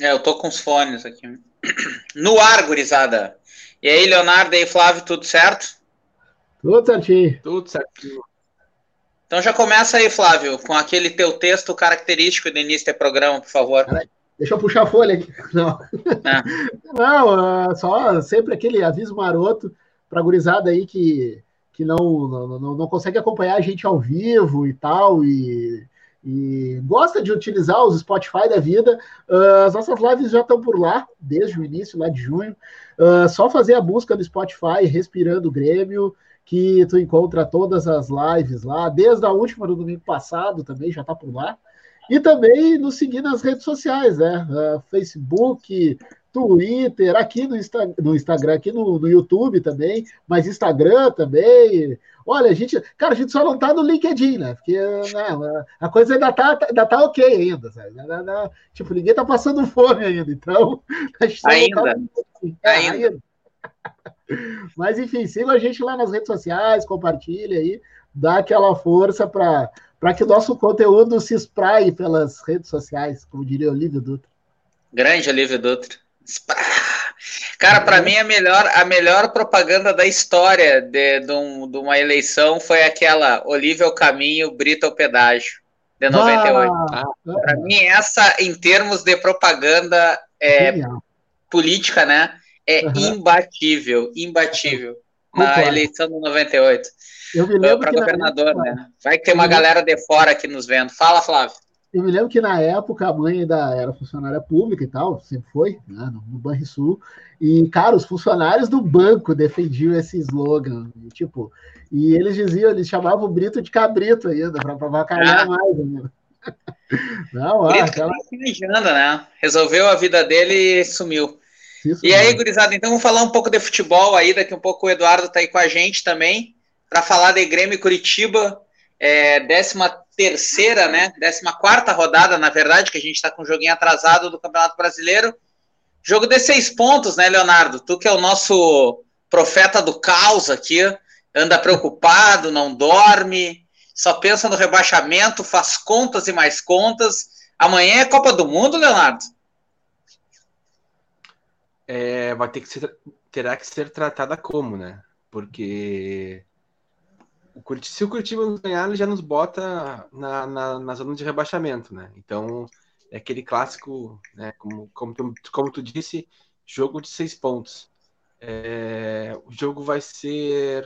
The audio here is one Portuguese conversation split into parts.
É, eu tô com os fones aqui. No ar, gurizada. E aí, Leonardo e Flávio, tudo certo? Tudo certinho. Tudo certinho. Então já começa aí, Flávio, com aquele teu texto característico do início do programa, por favor. Deixa eu puxar a folha aqui. Não, é. não só sempre aquele aviso maroto para a gurizada aí que, que não, não, não, não consegue acompanhar a gente ao vivo e tal, e e gosta de utilizar os Spotify da vida, uh, as nossas lives já estão por lá, desde o início, lá de junho. Uh, só fazer a busca do Spotify, Respirando Grêmio, que tu encontra todas as lives lá, desde a última do domingo passado também, já está por lá. E também nos seguir nas redes sociais, né? Uh, Facebook, Twitter, aqui no, Insta, no Instagram, aqui no, no, YouTube também, mas Instagram também. Olha, a gente, cara, a gente só não tá no LinkedIn, né? Porque né, a coisa ainda tá, ainda tá ok ainda, sabe? Ainda, tipo, ninguém tá passando fome ainda, então só ainda. Tá é, ainda. ainda. Mas enfim, siga a gente lá nas redes sociais, compartilha aí, dá aquela força para que o nosso conteúdo se espraie pelas redes sociais, como diria o Olívio Dutra. Grande Olívio Dutra. Cara, para mim a melhor, a melhor propaganda da história de, de, um, de uma eleição foi aquela Olívia ao caminho, Brito ao pedágio, de 98. Ah, para mim, essa, em termos de propaganda é, política, né? É uhum. imbatível, imbatível. Na eleição de 98. Eu me lembro para governador, né? Vai ter uma galera de fora aqui nos vendo. Fala, Flávio. Eu me lembro que na época a mãe ainda era funcionária pública e tal, sempre foi, né, no, no Banrisul. E, cara, os funcionários do banco defendiam esse slogan. E, tipo, e eles diziam, eles chamavam o Brito de cabrito ainda, para avacalhar ah. mais ainda. Não, Brito aquela... né? Resolveu a vida dele e sumiu. Isso, e aí, gurizada, então vamos falar um pouco de futebol aí. Daqui um pouco o Eduardo tá aí com a gente também, para falar de Grêmio Curitiba, é, décima terceira, né? Décima quarta rodada, na verdade, que a gente está com um joguinho atrasado do Campeonato Brasileiro. Jogo de seis pontos, né, Leonardo? Tu que é o nosso profeta do caos aqui, anda preocupado, não dorme, só pensa no rebaixamento, faz contas e mais contas. Amanhã é Copa do Mundo, Leonardo? É, vai ter que ser, terá que ser tratada como, né? Porque se o Curitiba nos ganhar, ele já nos bota na, na, na, zona de rebaixamento, né? Então, é aquele clássico, né? Como, como, tu, como tu disse, jogo de seis pontos. É, o jogo vai ser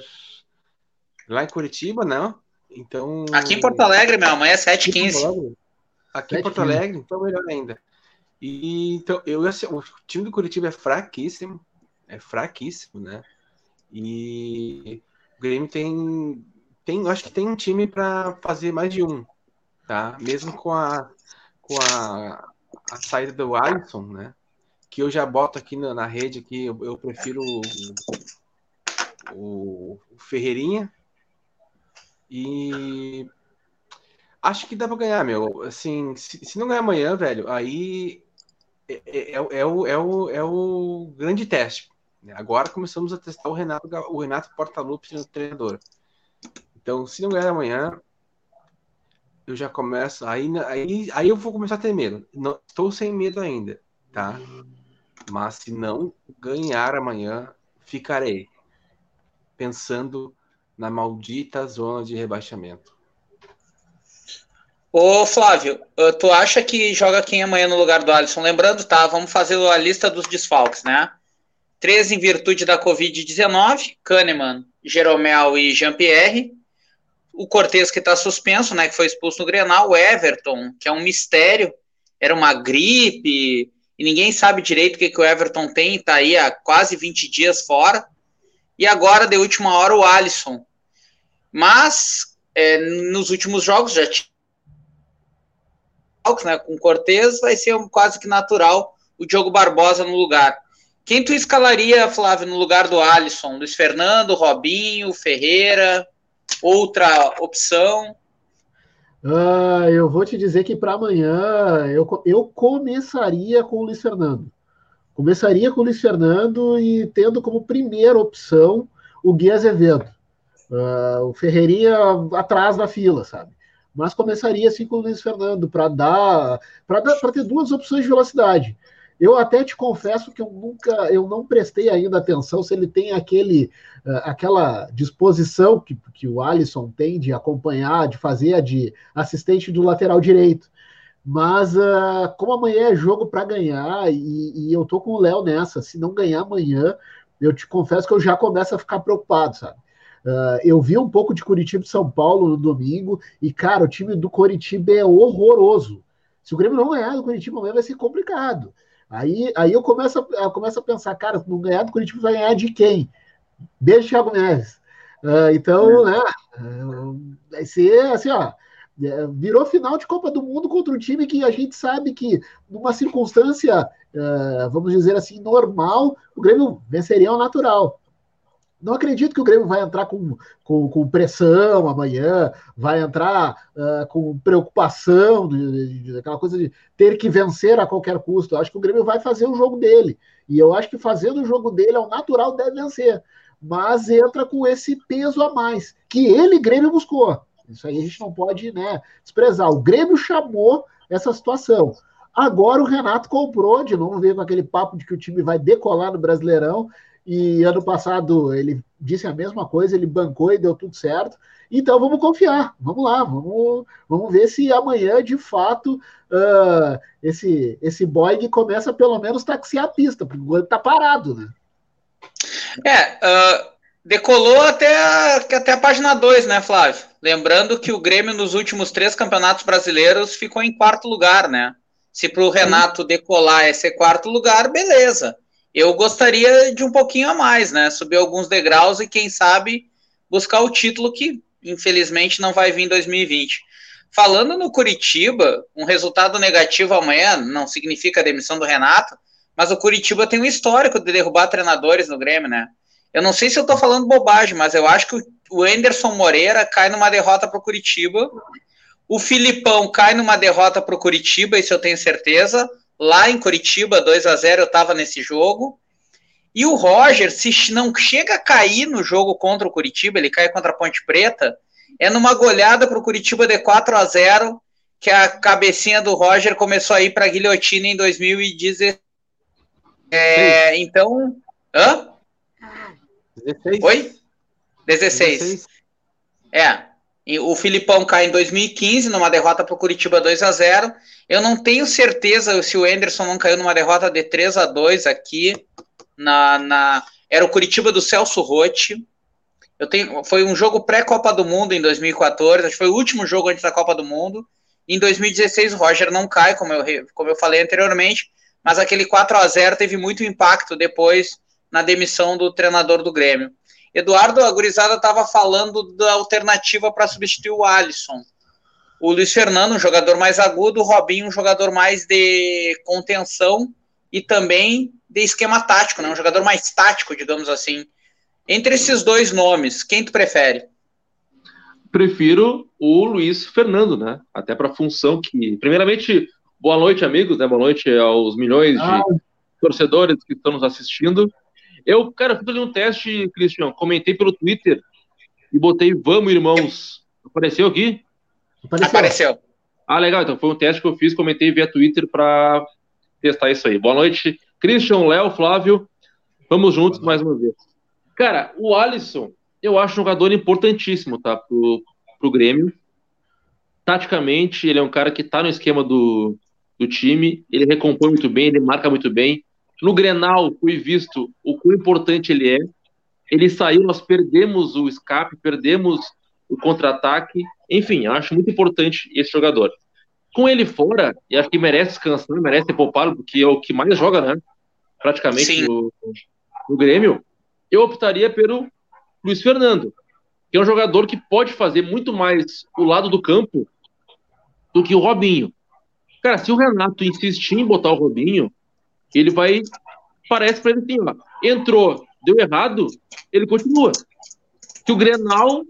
lá em Curitiba, não? Então. Aqui em Porto Alegre, meu, amanhã é 7h15. Aqui em Porto Alegre, então melhor ainda. E então, eu assim, o time do Curitiba é fraquíssimo, é fraquíssimo, né? E o Grêmio tem tem, acho que tem um time para fazer mais de um, tá? Mesmo com a com a, a saída do Alisson, né? Que eu já boto aqui na, na rede aqui, eu, eu prefiro o, o, Ferreirinha e acho que dá para ganhar, meu. Assim, se, se, não ganhar amanhã, velho, aí é, é, é, é, o, é, o, é o grande teste. Agora começamos a testar o Renato, o Renato Portaluppi treinador. Então, se não ganhar amanhã, eu já começo. Aí, aí, aí eu vou começar a ter medo. Não, estou sem medo ainda, tá? Mas se não ganhar amanhã, ficarei pensando na maldita zona de rebaixamento. Ô Flávio, tu acha que joga quem amanhã no lugar do Alisson? Lembrando, tá? Vamos fazer a lista dos desfalques, né? Três em virtude da Covid-19, Kahneman, Jeromel e Jean-Pierre o Cortez que está suspenso, né, que foi expulso no Grenal, o Everton, que é um mistério, era uma gripe, e ninguém sabe direito o que, que o Everton tem, está aí há quase 20 dias fora, e agora, de última hora, o Alisson. Mas, é, nos últimos jogos, já tinha né, com o Cortez, vai ser quase que natural o Diogo Barbosa no lugar. Quem tu escalaria, Flávio, no lugar do Alisson? Luiz Fernando, Robinho, Ferreira? Outra opção? Ah, eu vou te dizer que para amanhã eu, eu começaria com o Luiz Fernando. Começaria com o Luiz Fernando e tendo como primeira opção o Gui Azevedo. Uh, o Ferreirinha atrás da fila, sabe? Mas começaria assim com o Luiz Fernando para dar para ter duas opções de velocidade. Eu até te confesso que eu nunca, eu não prestei ainda atenção se ele tem aquele, uh, aquela disposição que, que o Alisson tem de acompanhar, de fazer a de assistente do lateral direito. Mas uh, como amanhã é jogo para ganhar e, e, eu tô com o Léo nessa, se não ganhar amanhã, eu te confesso que eu já começo a ficar preocupado, sabe? Uh, eu vi um pouco de Curitiba e São Paulo no domingo e, cara, o time do Curitiba é horroroso. Se o Grêmio não ganhar do Curitiba amanhã vai ser complicado. Aí, aí eu, começo a, eu começo a pensar, cara, se não ganhar do Curitiba vai ganhar de quem? Beijo, Thiago Neves. Uh, então, é. né, uh, vai ser assim, ó, é, virou final de Copa do Mundo contra um time que a gente sabe que, numa circunstância, uh, vamos dizer assim, normal, o Grêmio venceria ao natural. Não acredito que o Grêmio vai entrar com, com, com pressão amanhã, vai entrar uh, com preocupação, de, de, aquela coisa de ter que vencer a qualquer custo. Eu acho que o Grêmio vai fazer o jogo dele. E eu acho que fazendo o jogo dele, ao natural, deve vencer. Mas entra com esse peso a mais, que ele, Grêmio, buscou. Isso aí a gente não pode né, desprezar. O Grêmio chamou essa situação. Agora o Renato comprou, de novo veio com aquele papo de que o time vai decolar no Brasileirão. E ano passado ele disse a mesma coisa, ele bancou e deu tudo certo. Então vamos confiar, vamos lá, vamos, vamos ver se amanhã de fato uh, esse, esse Boeing começa pelo menos taxiar a pista, porque o tá parado, né? É, uh, decolou até a, até a página 2, né, Flávio? Lembrando que o Grêmio nos últimos três campeonatos brasileiros ficou em quarto lugar, né? Se para o Renato decolar ser quarto lugar, beleza. Eu gostaria de um pouquinho a mais, né? Subir alguns degraus e, quem sabe, buscar o título que, infelizmente, não vai vir em 2020. Falando no Curitiba, um resultado negativo amanhã não significa a demissão do Renato, mas o Curitiba tem um histórico de derrubar treinadores no Grêmio, né? Eu não sei se eu estou falando bobagem, mas eu acho que o Anderson Moreira cai numa derrota para o Curitiba. O Filipão cai numa derrota para o Curitiba, isso eu tenho certeza. Lá em Curitiba, 2 a 0 eu estava nesse jogo. E o Roger, se não chega a cair no jogo contra o Curitiba, ele cai contra a Ponte Preta, é numa goleada para o Curitiba de 4 a 0 que a cabecinha do Roger começou a ir para a guilhotina em 2016. É, então. Hã? 16. Oi? 16. 16. É. O Filipão cai em 2015 numa derrota para o Curitiba 2 a 0 Eu não tenho certeza se o Enderson não caiu numa derrota de 3 a 2 aqui. Na, na... Era o Curitiba do Celso Rotti. Eu tenho, foi um jogo pré-Copa do Mundo em 2014, acho que foi o último jogo antes da Copa do Mundo. Em 2016 o Roger não cai, como eu, como eu falei anteriormente, mas aquele 4 a 0 teve muito impacto depois na demissão do treinador do Grêmio. Eduardo, a gurizada estava falando da alternativa para substituir o Alisson. O Luiz Fernando, um jogador mais agudo, o Robinho, um jogador mais de contenção e também de esquema tático, né? um jogador mais tático, digamos assim. Entre esses dois nomes, quem tu prefere? Prefiro o Luiz Fernando, né? Até para a função que. Primeiramente, boa noite, amigos, né? Boa noite aos milhões de ah. torcedores que estão nos assistindo. Eu, cara, fiz ali um teste, Cristian, comentei pelo Twitter e botei Vamos, irmãos. Apareceu aqui? Apareceu. Apareceu. Ah, legal. Então foi um teste que eu fiz, comentei via Twitter para testar isso aí. Boa noite, Christian, Léo, Flávio. Vamos juntos mais uma vez. Cara, o Alisson, eu acho um jogador importantíssimo, tá? Pro, pro Grêmio. Taticamente, ele é um cara que tá no esquema do, do time, ele recompõe muito bem, ele marca muito bem. No Grenal, fui visto o quão importante ele é. Ele saiu, nós perdemos o escape, perdemos o contra-ataque. Enfim, acho muito importante esse jogador. Com ele fora, e acho que merece descansar, merece ser poupado, porque é o que mais joga, né? Praticamente no, no Grêmio. Eu optaria pelo Luiz Fernando, que é um jogador que pode fazer muito mais o lado do campo do que o Robinho. Cara, se o Renato insistir em botar o Robinho, ele vai. Parece para ele assim, ó. Entrou, deu errado, ele continua. Que o Grenal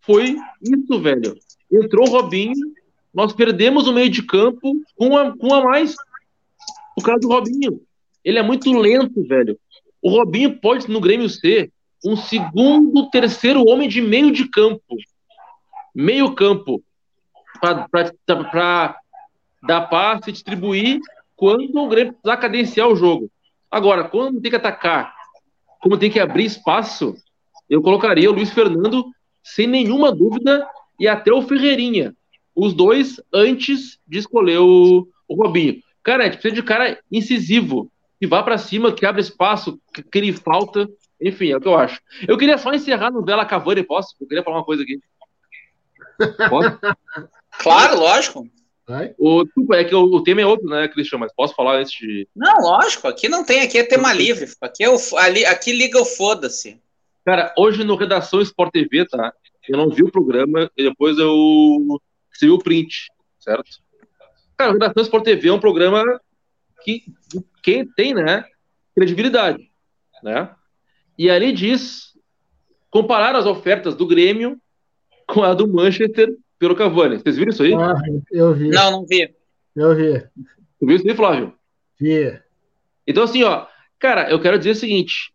foi isso, velho. Entrou o Robinho, nós perdemos o meio de campo com a, com a mais. Por causa do Robinho. Ele é muito lento, velho. O Robinho pode, no Grêmio, ser um segundo, terceiro homem de meio de campo. Meio campo. Para dar passe, distribuir quando o Grêmio precisar cadenciar o jogo. Agora, quando tem que atacar, como tem que abrir espaço, eu colocaria o Luiz Fernando sem nenhuma dúvida e até o Ferreirinha. Os dois antes de escolher o, o Robinho. Cara, a gente precisa de cara incisivo, que vá para cima, que abre espaço, que crie falta. Enfim, é o que eu acho. Eu queria só encerrar no Bela Cavani, posso? Eu queria falar uma coisa aqui. Posso? claro, lógico. O, é que o, o, tema é outro, né, Cristian? Mas posso falar antes de. Não, lógico, aqui não tem, aqui é tema livre. Aqui, é o, ali, aqui liga o foda-se. Cara, hoje no Redação Sport TV, tá? Eu não vi o programa e depois eu recebi o print, certo? Cara, o Redação Sport TV é um programa que quem tem, né, credibilidade, né? E ali diz comparar as ofertas do Grêmio com a do Manchester pelo Cavani. Vocês viram isso aí? Ah, eu vi. Não, não vi. Eu vi. Tu viu isso aí, Flávio? Vi. Então, assim, ó, cara, eu quero dizer o seguinte: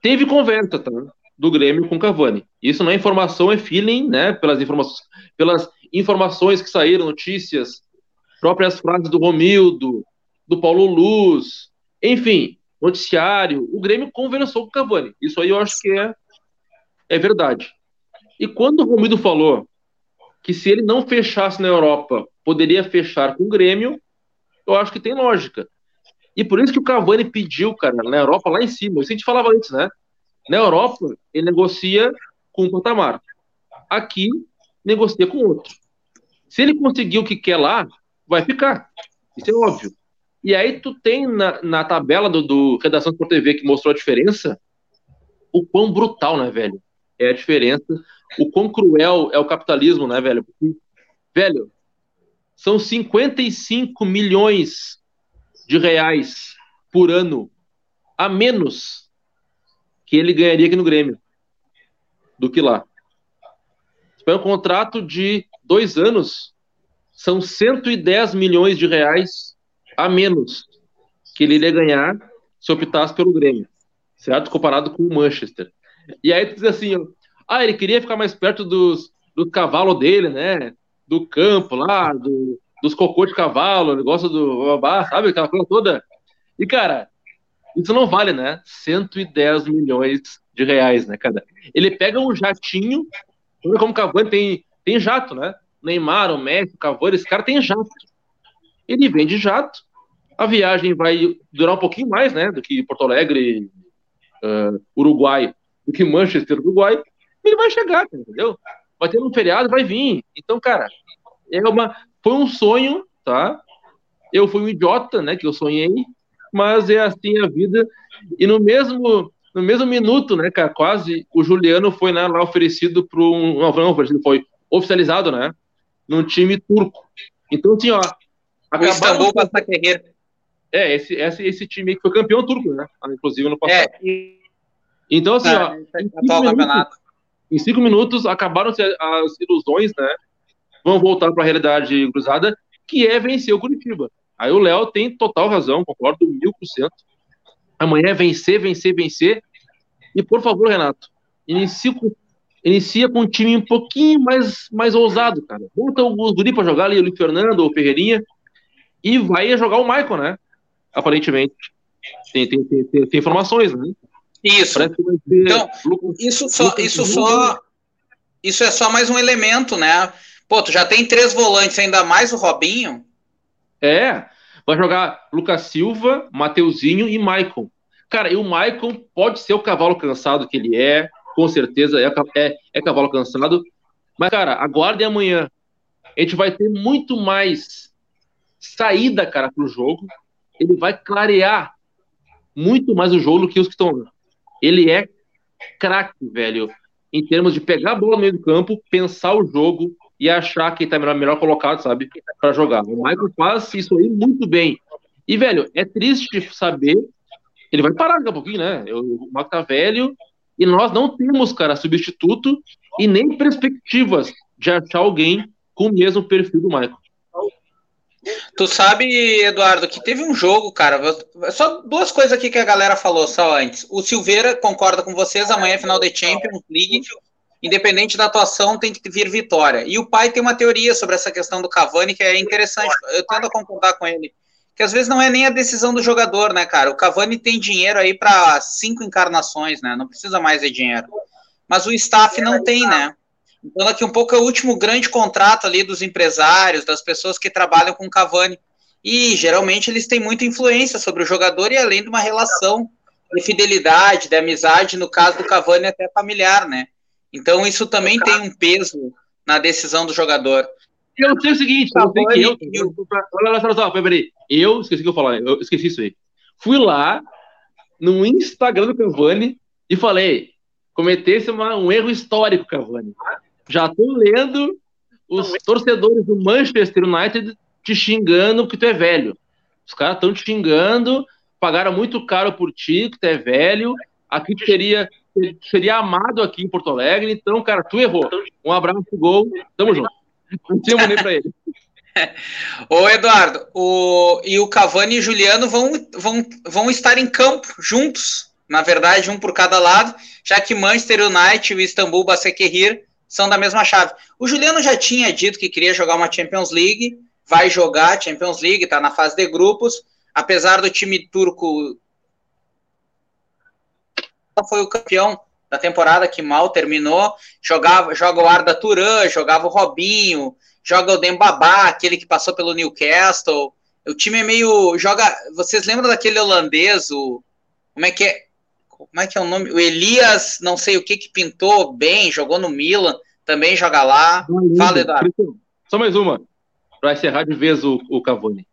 teve conversa, tá? Do Grêmio com o Cavani. Isso não é informação, é feeling, né? Pelas informações, pelas informações que saíram, notícias, próprias frases do Romildo, do Paulo Luz, enfim, noticiário. O Grêmio conversou com o Cavani. Isso aí eu acho que é, é verdade. E quando o Romildo falou que se ele não fechasse na Europa, poderia fechar com o Grêmio, eu acho que tem lógica. E por isso que o Cavani pediu, cara, na Europa lá em cima. Isso a gente falava antes, né? Na Europa, ele negocia com um patamar. Aqui, negocia com outro. Se ele conseguir o que quer lá, vai ficar. Isso é óbvio. E aí tu tem na, na tabela do, do Redação por TV que mostrou a diferença, o quão brutal, né, velho? É a diferença o quão cruel é o capitalismo, né, velho? Porque, velho, são 55 milhões de reais por ano a menos que ele ganharia aqui no Grêmio do que lá. Se um contrato de dois anos, são 110 milhões de reais a menos que ele iria ganhar se optasse pelo Grêmio, certo? Comparado com o Manchester. E aí tu diz assim, ah, ele queria ficar mais perto dos, do cavalo dele, né? Do campo lá, do, dos cocô de cavalo, negócio do babá, sabe? Aquela coisa toda. E, cara, isso não vale, né? 110 milhões de reais, né, cara? Ele pega um jatinho, como o Cavani tem, tem jato, né? Neymar, o Messi, o Cavani, esse cara tem jato. Ele vende jato, a viagem vai durar um pouquinho mais, né, do que Porto Alegre, uh, Uruguai, do que Manchester, Uruguai, ele vai chegar, entendeu? Vai ter um feriado, vai vir. Então, cara, é uma, foi um sonho, tá? Eu fui um idiota, né, que eu sonhei, mas é assim a vida. E no mesmo no mesmo minuto, né, cara, quase o Juliano foi né, lá oferecido para um, não, não oferecido, foi oficializado, né, num time turco. Então, assim, ó, acabaram... Istambul Basaksehir. É, esse, esse, esse time que foi campeão turco, né, inclusive no passado. É, e... Então, assim, ó, tá, em cinco, minutos, em cinco minutos acabaram-se as ilusões, né? Vão voltar para a realidade cruzada, que é vencer o Curitiba. Aí o Léo tem total razão, concordo mil por cento. Amanhã é vencer, vencer, vencer. E por favor, Renato, inicia com, inicia com um time um pouquinho mais, mais ousado, cara. Bota o guri para jogar ali, o Fernando ou o Ferreirinha, e vai jogar o Michael, né? Aparentemente. Tem, tem, tem, tem informações, né? Isso. Então, isso só, isso só, isso é só mais um elemento, né? Pô, tu já tem três volantes, ainda mais o Robinho. É, vai jogar Lucas Silva, Mateuzinho e Maicon. Cara, e o Maicon pode ser o cavalo cansado que ele é, com certeza é, é, é cavalo cansado. Mas, cara, aguarde amanhã. A gente vai ter muito mais saída, cara, pro jogo. Ele vai clarear muito mais o jogo do que os que estão ele é craque, velho, em termos de pegar a bola no meio do campo, pensar o jogo e achar quem tá melhor, melhor colocado, sabe, para jogar. O Michael faz isso aí muito bem. E, velho, é triste saber. Ele vai parar daqui a pouquinho, né? O Michael tá velho e nós não temos, cara, substituto e nem perspectivas de achar alguém com o mesmo perfil do Michael. Tu sabe, Eduardo, que teve um jogo, cara. Só duas coisas aqui que a galera falou só antes. O Silveira concorda com vocês, amanhã é final de Champions League. Independente da atuação, tem que vir vitória. E o pai tem uma teoria sobre essa questão do Cavani que é interessante. Eu tento concordar com ele. que às vezes não é nem a decisão do jogador, né, cara? O Cavani tem dinheiro aí para cinco encarnações, né? Não precisa mais de dinheiro. Mas o staff não tem, né? Então daqui um pouco é o último grande contrato ali dos empresários, das pessoas que trabalham com o Cavani. E geralmente eles têm muita influência sobre o jogador e além de uma relação de fidelidade, de amizade, no caso do Cavani até familiar, né? Então isso também tem um peso na decisão do jogador. Eu sei o seguinte, eu que eu, eu, olha só, só, peraí, eu esqueci que eu falar, eu esqueci isso aí. Fui lá no Instagram do Cavani e falei, cometesse uma, um erro histórico, Cavani. Já tô lendo os torcedores do Manchester United te xingando que tu é velho. Os caras estão te xingando, pagaram muito caro por ti, que tu é velho. Aqui tu seria, seria amado aqui em Porto Alegre. Então, cara, tu errou. Um abraço, gol. Tamo junto. Não tinha nem pra ele. Ô Eduardo, o, e o Cavani e o Juliano vão, vão, vão estar em campo juntos, na verdade, um por cada lado, já que Manchester United e o Istambul Basaksehir são da mesma chave. O Juliano já tinha dito que queria jogar uma Champions League, vai jogar Champions League, está na fase de grupos, apesar do time turco foi o campeão da temporada que mal terminou, jogava, joga o Arda Turan, jogava o Robinho, joga o Dembabá, aquele que passou pelo Newcastle. O time é meio joga, vocês lembram daquele holandês, o como é que é? Como é que é o nome? O Elias, não sei o que que pintou bem, jogou no Milan, também joga lá. Fala, Eduardo. Só mais uma para encerrar de vez o, o Cavani.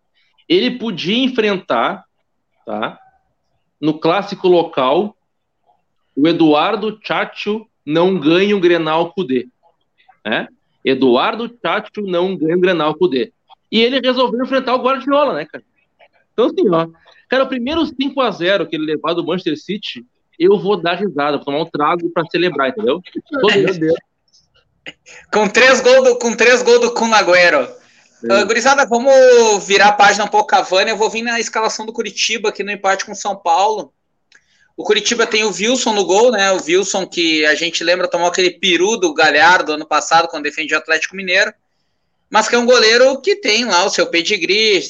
Ele podia enfrentar, tá? No clássico local, o Eduardo Chacho não ganha o Grenal Cudê. Né? Eduardo Chacho não ganha o Grenal Cudê. E ele resolveu enfrentar o Guardiola, né, cara? Então, assim, ó. Cara, o primeiro 5 a 0 que ele levar do Manchester City, eu vou dar risada, vou tomar um trago para celebrar, entendeu? Meu Deus. Com três gols do, com três gols do Kun Agüero. Uh, gurizada, vamos virar a página um pouco Cavani. Eu vou vir na escalação do Curitiba aqui no empate com São Paulo. O Curitiba tem o Wilson no gol, né? O Wilson que a gente lembra tomou aquele peru do Galhardo ano passado quando defendia o Atlético Mineiro. Mas que é um goleiro que tem lá o seu pedigree.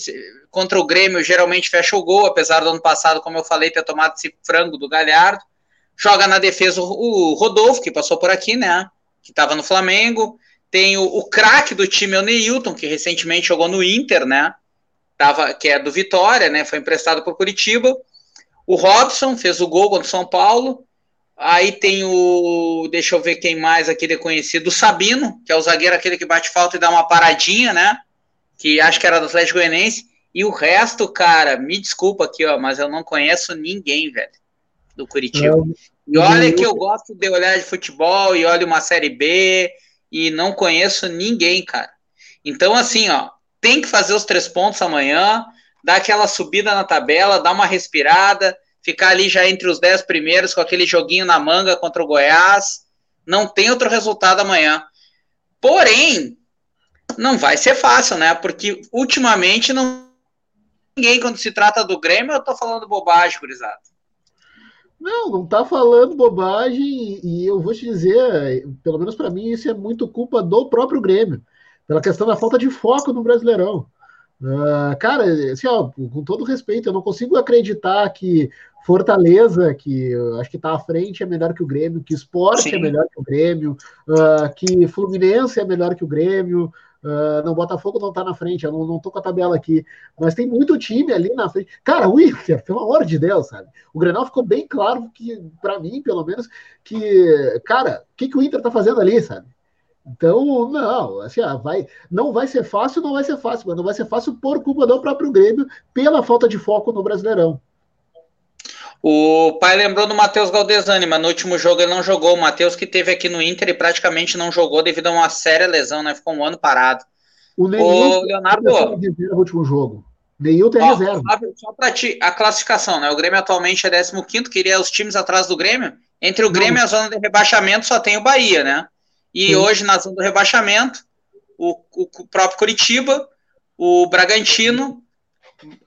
Contra o Grêmio geralmente fecha o gol, apesar do ano passado, como eu falei, ter tomado esse frango do Galhardo. Joga na defesa o Rodolfo, que passou por aqui, né? Que estava no Flamengo. Tem o, o craque do time, o Neilton, que recentemente jogou no Inter, né? Tava, que é do Vitória, né? Foi emprestado por Curitiba. O Robson fez o gol contra o São Paulo. Aí tem o. Deixa eu ver quem mais aqui é conhecido. O Sabino, que é o zagueiro aquele que bate falta e dá uma paradinha, né? Que acho que era do Atlético Goianiense. E o resto, cara, me desculpa aqui, ó, mas eu não conheço ninguém, velho, do Curitiba. e olha que eu gosto de olhar de futebol e olho uma Série B e não conheço ninguém, cara. Então, assim, ó, tem que fazer os três pontos amanhã, dar aquela subida na tabela, dar uma respirada, ficar ali já entre os dez primeiros com aquele joguinho na manga contra o Goiás. Não tem outro resultado amanhã. Porém, não vai ser fácil, né? Porque ultimamente não ninguém quando se trata do Grêmio, eu tô falando bobagem, gurizada. Não, não tá falando bobagem e eu vou te dizer, pelo menos para mim, isso é muito culpa do próprio Grêmio, pela questão da falta de foco no Brasileirão. Uh, cara, assim, ó, com todo respeito, eu não consigo acreditar que Fortaleza, que acho que está à frente, é melhor que o Grêmio, que Esporte é melhor que o Grêmio, uh, que Fluminense é melhor que o Grêmio, Uh, não, Botafogo não tá na frente, eu não, não tô com a tabela aqui. Mas tem muito time ali na frente. Cara, o Inter, pelo amor de Deus, sabe? O Grenal ficou bem claro que, para mim, pelo menos, que, cara, o que, que o Inter tá fazendo ali, sabe? Então, não, assim, ah, vai, não vai ser fácil, não vai ser fácil, mas não vai ser fácil por culpa do próprio Grêmio, pela falta de foco no Brasileirão. O pai lembrou do Matheus Galdesani, mas no último jogo ele não jogou. O Matheus que teve aqui no Inter e praticamente não jogou devido a uma séria lesão, né? Ficou um ano parado. O, Neil, Leonardo. No último jogo. Neil tem ó, reserva. Só para ti, a classificação, né? O Grêmio atualmente é 15, queria os times atrás do Grêmio. Entre o Grêmio não. e a zona de rebaixamento só tem o Bahia, né? E Sim. hoje, na zona do rebaixamento, o, o próprio Curitiba, o Bragantino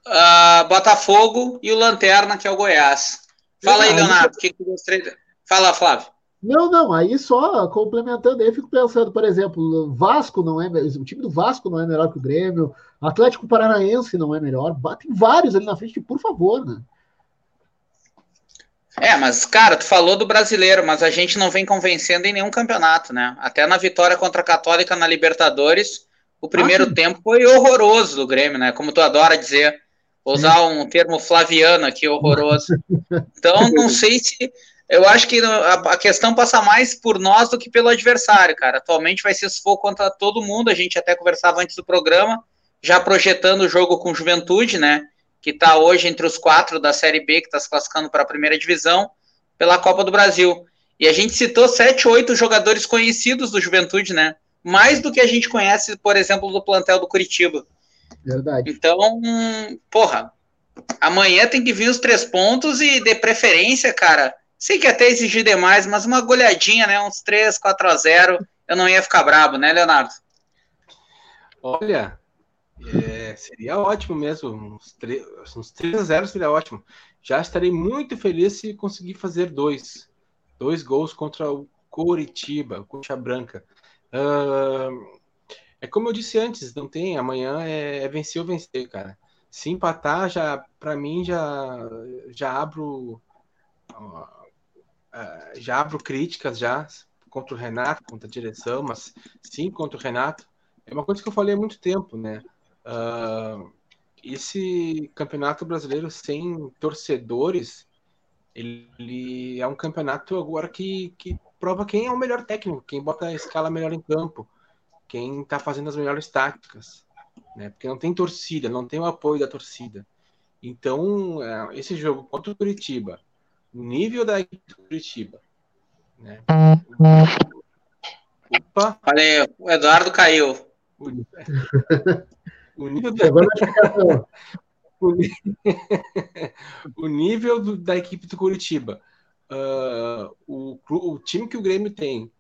uh, Botafogo e o Lanterna, que é o Goiás. Fala aí, Leonardo, o que, que gostaria. Fala, Flávio. Não, não, aí só complementando aí, fico pensando, por exemplo, Vasco não é o time do Vasco não é melhor que o Grêmio, Atlético Paranaense não é melhor, tem vários ali na frente, por favor, né? É, mas, cara, tu falou do brasileiro, mas a gente não vem convencendo em nenhum campeonato, né? Até na vitória contra a Católica na Libertadores, o primeiro ah, tempo foi horroroso do Grêmio, né? Como tu adora dizer. Vou usar um termo flaviano aqui, horroroso. Então, não sei se. Eu acho que a questão passa mais por nós do que pelo adversário, cara. Atualmente vai ser sufoco contra todo mundo. A gente até conversava antes do programa, já projetando o jogo com juventude, né? Que está hoje entre os quatro da Série B, que está se classificando para a primeira divisão, pela Copa do Brasil. E a gente citou sete, oito jogadores conhecidos do Juventude, né? Mais do que a gente conhece, por exemplo, do plantel do Curitiba. Verdade. Então, porra, amanhã tem que vir os três pontos e, de preferência, cara, sei que até exigir demais, mas uma goleadinha, né? Uns 3, 4 a 0 eu não ia ficar brabo, né, Leonardo? Olha, é, seria ótimo mesmo. Uns 3, uns 3 a 0 seria ótimo. Já estarei muito feliz se conseguir fazer dois. Dois gols contra o Coritiba, o Coxa Branca. É como eu disse antes, não tem. Amanhã é, é vencer ou vencer, cara. Se empatar, já para mim já já abro uh, já abro críticas já contra o Renato, contra a direção, mas sim contra o Renato. É uma coisa que eu falei há muito tempo, né? Uh, esse campeonato brasileiro sem torcedores, ele é um campeonato agora que, que prova quem é o melhor técnico, quem bota a escala melhor em campo quem está fazendo as melhores táticas, né? Porque não tem torcida, não tem o apoio da torcida. Então, é, esse jogo contra o Curitiba, o nível da equipe do Curitiba, né? Opa! Olha aí, o Eduardo caiu. O, nível da... o nível do, da equipe do Curitiba. Uh, o, o time que o Grêmio tem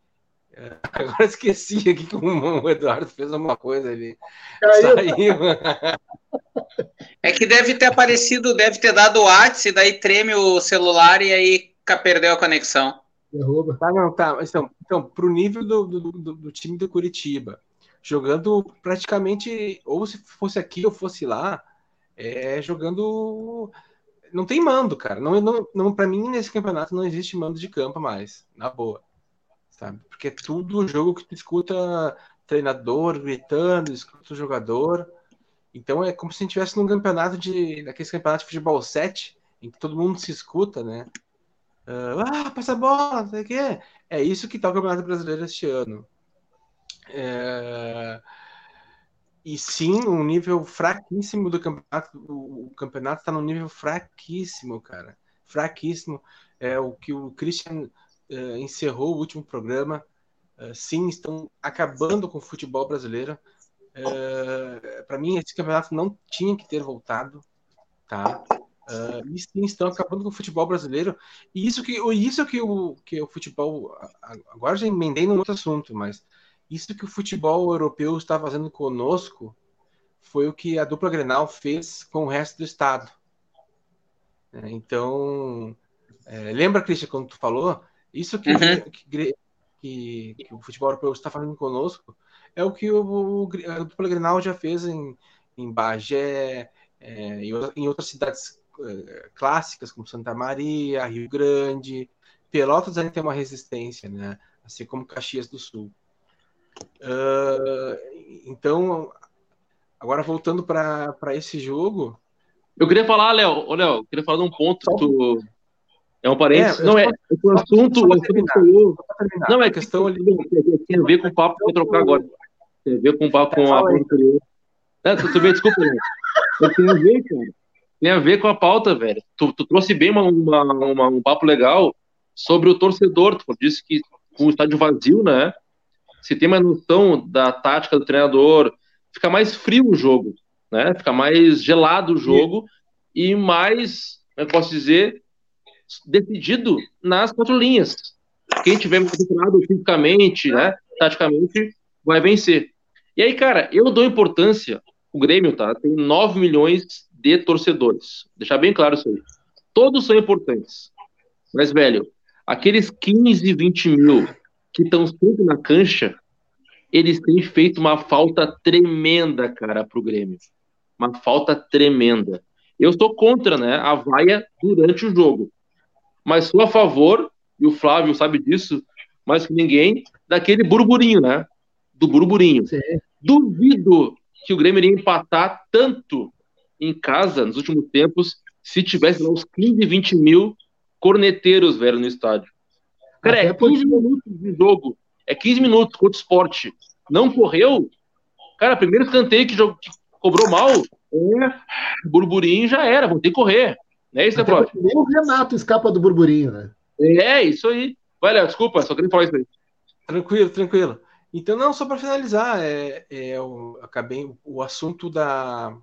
Agora esqueci aqui que o Eduardo fez uma coisa ali. Saiu. É que deve ter aparecido, deve ter dado o WhatsApp, daí treme o celular e aí perdeu a conexão. Derruba. Tá, não, tá. Então, então pro nível do, do, do, do time do Curitiba, jogando praticamente, ou se fosse aqui ou fosse lá, é jogando. Não tem mando, cara. Não, não, não, para mim, nesse campeonato não existe mando de campo mais, na boa sabe? Porque é tudo jogo que tu escuta treinador gritando, escuta o jogador. Então é como se a gente estivesse num campeonato de. naquele campeonato de futebol 7, em que todo mundo se escuta, né? Uh, ah, passa a bola, sei o quê. É isso que tá o Campeonato Brasileiro este ano. É... E sim, um nível fraquíssimo do campeonato. O campeonato está num nível fraquíssimo, cara. Fraquíssimo. É o que o Christian uh, encerrou o último programa. Uh, sim, estão acabando com o futebol brasileiro. Uh, eh, Para mim, esse campeonato não tinha que ter voltado, tá? E sim, estão acabando com o futebol brasileiro. E isso que, isso que, o, que o futebol. Agora já emendei num outro assunto, mas isso que o futebol europeu está fazendo conosco foi o que a dupla Grenal fez com o resto do estado. É, então, é, lembra, Cristian, quando tu falou isso que, uhum. que, que, que, o futebol europeu está fazendo conosco é o que o, o, o dupla Grenal já fez em, em Bagé, é, em, em, outras cidades é, clássicas, como Santa Maria, Rio Grande. Pelotas ainda tem uma resistência, né? assim como Caxias do Sul. Uh, então, agora voltando para esse jogo. Eu queria falar, Léo, Léo, queria falar de um ponto que tu, é um parênteses. É, não, é, é o assunto. O assunto não, é questão ali. Tem a ver com o papo que eu vou trocar agora. Tem a ver com o papo com a pauta anterior. É, tu, tu desculpa, né? Tem a ver, cara. Tem a ver com a pauta, velho. Tu, tu trouxe bem uma, uma, uma, um papo legal sobre o torcedor. Tu disse que com o estádio vazio, né? Se tem uma noção da tática do treinador, fica mais frio o jogo, né? Fica mais gelado o jogo e mais, eu posso dizer, decidido nas quatro linhas. Quem tiver mais preparado fisicamente, né, taticamente, vai vencer. E aí, cara, eu dou importância, o Grêmio, tá, tem 9 milhões de torcedores. Deixar bem claro isso aí. Todos são importantes. Mas, velho, aqueles 15, 20 mil que estão sempre na cancha, eles têm feito uma falta tremenda, cara, pro Grêmio. Uma falta tremenda. Eu sou contra, né, a vaia durante o jogo. Mas sou a favor, e o Flávio sabe disso, mais que ninguém, daquele burburinho, né? Do burburinho. Sim. Duvido que o Grêmio iria empatar tanto em casa nos últimos tempos se tivesse uns 15, 20 mil corneteiros, velho, no estádio. Cara, Até é 15 minutos de jogo. É 15 minutos contra o esporte. Não correu? Cara, primeiro escanteio que, que cobrou mal, é, burburinho já era, vão ter que correr. Não é isso, né, Nem o Renato escapa do burburinho, né? É, isso aí. Vai, Léo, desculpa, só queria falar isso aí. Tranquilo, tranquilo. Então, não, só para finalizar, é, é, eu acabei o assunto da.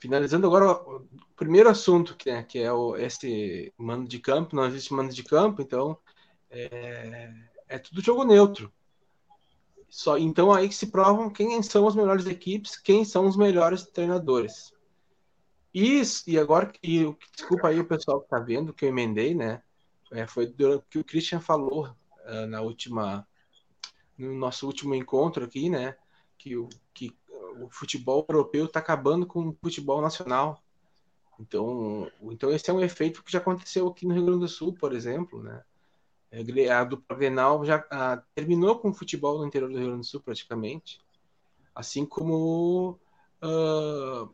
Finalizando agora o primeiro assunto, que, é, que é o, esse mando de campo, não existe mando de campo, então é, é tudo jogo neutro. Só, então aí que se provam quem são as melhores equipes, quem são os melhores treinadores. E, e agora, e, desculpa aí o pessoal que está vendo, que eu emendei, né? É, foi durante que o Christian falou uh, na última, no nosso último encontro aqui, né? Que o, que o futebol europeu está acabando com o futebol nacional. Então, então esse é um efeito que já aconteceu aqui no Rio Grande do Sul, por exemplo, né? É, a dupla Grenal já a, terminou com o futebol no interior do Rio Grande do Sul, praticamente. Assim como uh,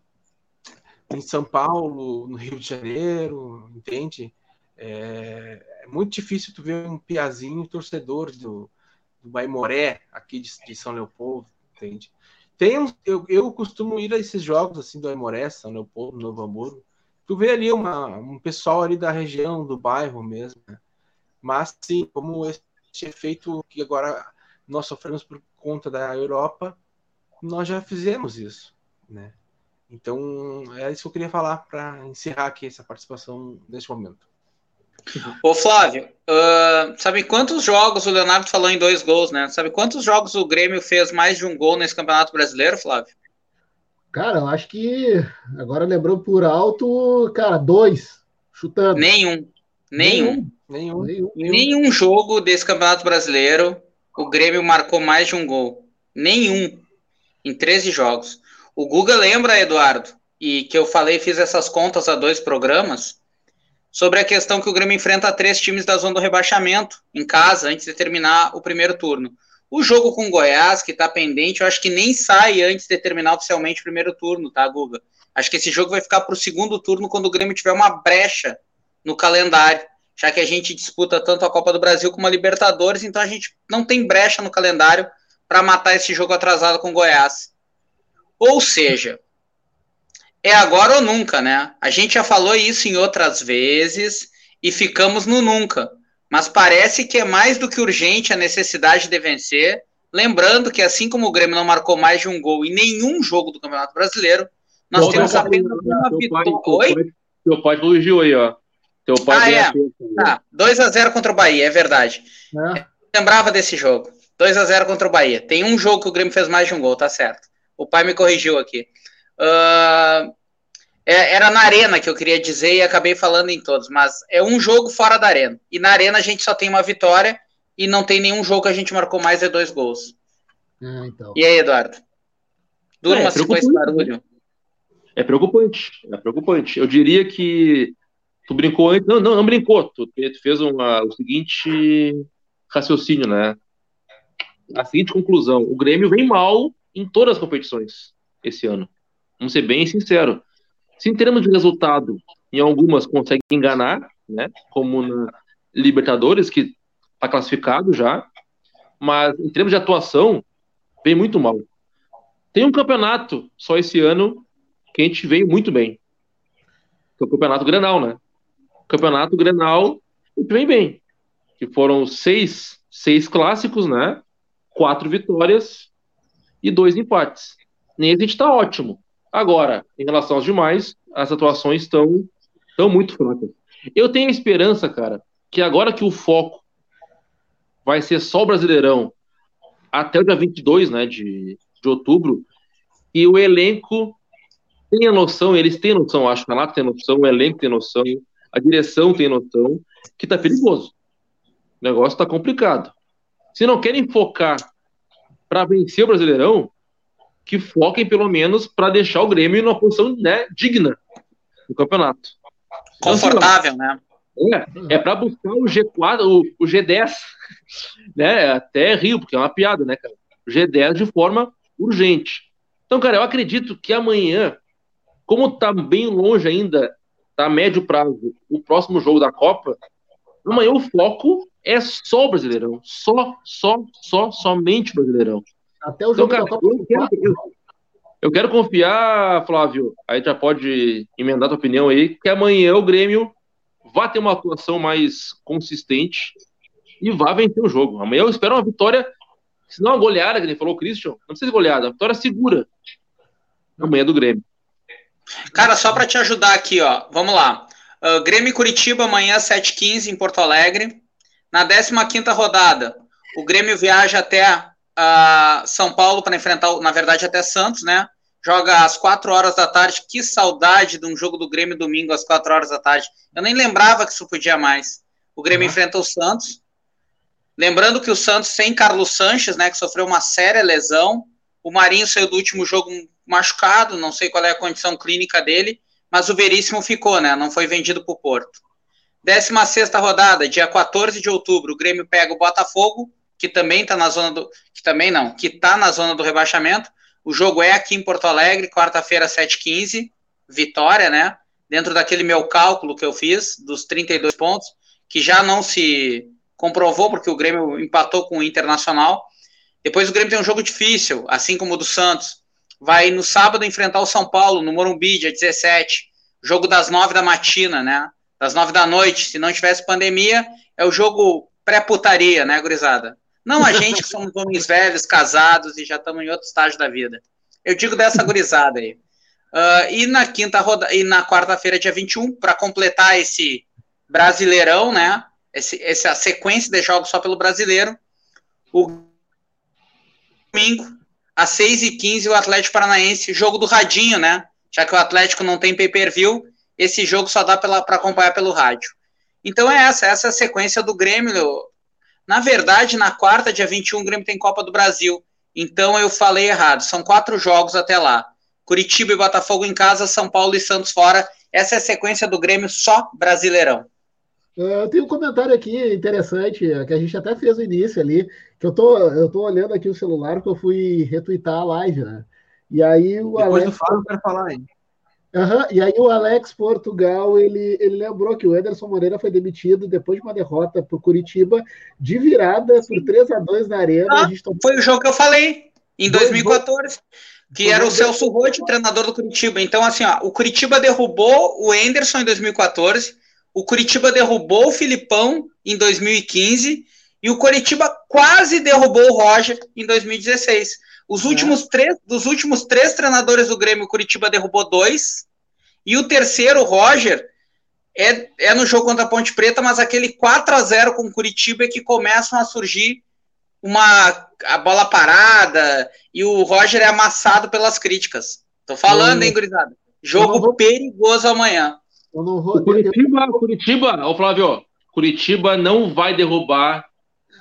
em São Paulo, no Rio de Janeiro, entende? É, é muito difícil tu ver um piazinho torcedor do, do Baimoré, aqui de, de, São Leopoldo, entende? Tem eu, eu costumo ir a esses jogos assim do Aimoré, São Leopoldo, Novo Hamburgo. Tu vê ali uma, um pessoal ali da região, do bairro mesmo, né? Mas sim, como esse efeito que agora nós sofremos por conta da Europa, nós já fizemos isso, né? Então, é isso que eu queria falar para encerrar aqui essa participação neste momento. Ô Flávio, uh, sabe quantos jogos o Leonardo falou em dois gols, né? Sabe quantos jogos o Grêmio fez mais de um gol nesse Campeonato Brasileiro, Flávio? Cara, eu acho que agora lembrou por alto, cara, dois, chutando. Nenhum. Nenhum. Nenhum. Nenhum. Nenhum jogo desse Campeonato Brasileiro o Grêmio marcou mais de um gol. Nenhum. Em 13 jogos. O Guga lembra, Eduardo, e que eu falei, fiz essas contas há dois programas, sobre a questão que o Grêmio enfrenta três times da zona do rebaixamento em casa antes de terminar o primeiro turno. O jogo com o Goiás, que está pendente, eu acho que nem sai antes de terminar oficialmente o primeiro turno, tá, Guga? Acho que esse jogo vai ficar para o segundo turno quando o Grêmio tiver uma brecha no calendário, já que a gente disputa tanto a Copa do Brasil como a Libertadores, então a gente não tem brecha no calendário para matar esse jogo atrasado com o Goiás. Ou seja, é agora ou nunca, né? A gente já falou isso em outras vezes e ficamos no nunca. Mas parece que é mais do que urgente a necessidade de vencer. Lembrando que, assim como o Grêmio não marcou mais de um gol em nenhum jogo do Campeonato Brasileiro, nós temos apenas uma vitória. Oi? Teu pai elogiou aí, ó. Teu pai ah, é. Tá, 2x0 contra o Bahia, é verdade. É. Lembrava desse jogo. 2x0 contra o Bahia. Tem um jogo que o Grêmio fez mais de um gol, tá certo. O pai me corrigiu aqui. Uh, era na arena que eu queria dizer e acabei falando em todos, mas é um jogo fora da arena. E na arena a gente só tem uma vitória e não tem nenhum jogo que a gente marcou mais de dois gols. Ah, então. E aí, Eduardo? Durma-se é, com esse barulho. É preocupante, é preocupante. Eu diria que tu brincou antes. Não, não, não brincou. Tu, tu fez uma, o seguinte raciocínio, né? A seguinte conclusão: o Grêmio vem mal em todas as competições esse ano. Vamos ser bem sinceros. Se em termos de resultado, em algumas consegue enganar, né? Como na Libertadores, que está classificado já, mas em termos de atuação, vem muito mal. Tem um campeonato só esse ano que a gente veio muito bem. Que é o Campeonato Grenal, né? O Campeonato Grenal vem bem. Que foram seis, seis clássicos, né? Quatro vitórias e dois empates. Nesse a gente está ótimo. Agora, em relação aos demais, as atuações estão estão muito fracas. Eu tenho esperança, cara, que agora que o foco vai ser só o Brasileirão até o dia 22 né, de, de outubro, e o elenco tenha noção, eles têm noção, acho que o Renato tem noção, o elenco tem noção, a direção tem noção, que tá perigoso. O negócio tá complicado. Se não querem focar para vencer o Brasileirão, que foquem pelo menos para deixar o Grêmio numa posição né, digna no campeonato. Confortável, então, assim, né? É, é para buscar o G4, o, o, G10, né? Até Rio, porque é uma piada, né, cara? O G10 de forma urgente. Então, cara, eu acredito que amanhã, como tá bem longe ainda, tá a médio prazo, o próximo jogo da Copa, amanhã o foco é só o Brasileirão. Só, só, só, somente o Brasileirão. Até o jogo então, cara, da Copa. Eu quero, eu, eu quero confiar, Flávio, aí já pode emendar tua opinião aí, que amanhã o Grêmio vai ter uma atuação mais consistente e vai vencer o jogo. Amanhã eu espero uma vitória, se não uma goleada, que ele falou o Christian, não precisa de goleada, vitória segura. Amanhã do Grêmio. Cara, só para te ajudar aqui, ó, vamos lá. Uh, Grêmio e Curitiba amanhã 7h15 em Porto Alegre. Na 15ª rodada, o Grêmio viaja até uh, São Paulo para enfrentar, na verdade, até Santos, né? Joga às 4 horas da tarde. Que saudade de um jogo do Grêmio domingo às 4 horas da tarde. Eu nem lembrava que isso podia mais. O Grêmio uhum. enfrenta o Santos. Lembrando que o Santos sem Carlos Sanches, né, que sofreu uma séria lesão. O Marinho saiu do último jogo machucado, não sei qual é a condição clínica dele, mas o Veríssimo ficou, né? Não foi vendido para o Porto. 16 rodada, dia 14 de outubro, o Grêmio pega o Botafogo, que também está na zona do. Que também não, que está na zona do rebaixamento. O jogo é aqui em Porto Alegre, quarta-feira, 7h15, vitória, né? Dentro daquele meu cálculo que eu fiz, dos 32 pontos, que já não se comprovou, porque o Grêmio empatou com o Internacional. Depois o Grêmio tem um jogo difícil, assim como o do Santos. Vai no sábado enfrentar o São Paulo, no Morumbi, dia 17. Jogo das 9 da matina, né? Das 9 da noite. Se não tivesse pandemia, é o jogo pré-putaria, né, gurizada? Não a gente que somos homens velhos, casados e já estamos em outro estágio da vida. Eu digo dessa gurizada aí. Uh, e na quinta roda e na quarta-feira, dia 21, para completar esse brasileirão, né? Esse, essa sequência de jogos só pelo brasileiro. O domingo, às 6h15, o Atlético Paranaense, jogo do Radinho, né? Já que o Atlético não tem pay-per-view, esse jogo só dá para acompanhar pelo rádio. Então é essa, essa é a sequência do Grêmio. Na verdade, na quarta, dia 21, o Grêmio tem Copa do Brasil. Então eu falei errado. São quatro jogos até lá. Curitiba e Botafogo em casa, São Paulo e Santos fora. Essa é a sequência do Grêmio só brasileirão. É, eu tenho um comentário aqui interessante, que a gente até fez no início ali, que eu tô, eu tô olhando aqui o celular, porque eu fui retweetar a live, né? E aí o Depois Alex... do Fábio, eu quero falar aí. Uhum, e aí o Alex Portugal, ele, ele lembrou que o Ederson Moreira foi demitido depois de uma derrota por Curitiba, de virada por 3 a 2 na Arena. Ah, tomou... Foi o jogo que eu falei, em 2014, que era o Celso Rotti, o treinador do Curitiba. Então, assim, ó, o Curitiba derrubou o Enderson em 2014, o Curitiba derrubou o Filipão em 2015 e o Curitiba quase derrubou o Roger em 2016. Os últimos é. três, dos últimos três treinadores do Grêmio, o Curitiba derrubou dois. E o terceiro, o Roger, é, é no jogo contra a Ponte Preta, mas aquele 4 a 0 com o Curitiba é que começam a surgir uma a bola parada e o Roger é amassado pelas críticas. Tô falando, hein, gurizada? Jogo vou... perigoso amanhã. Vou... Curitiba, Curitiba, ô Flávio, Curitiba não vai derrubar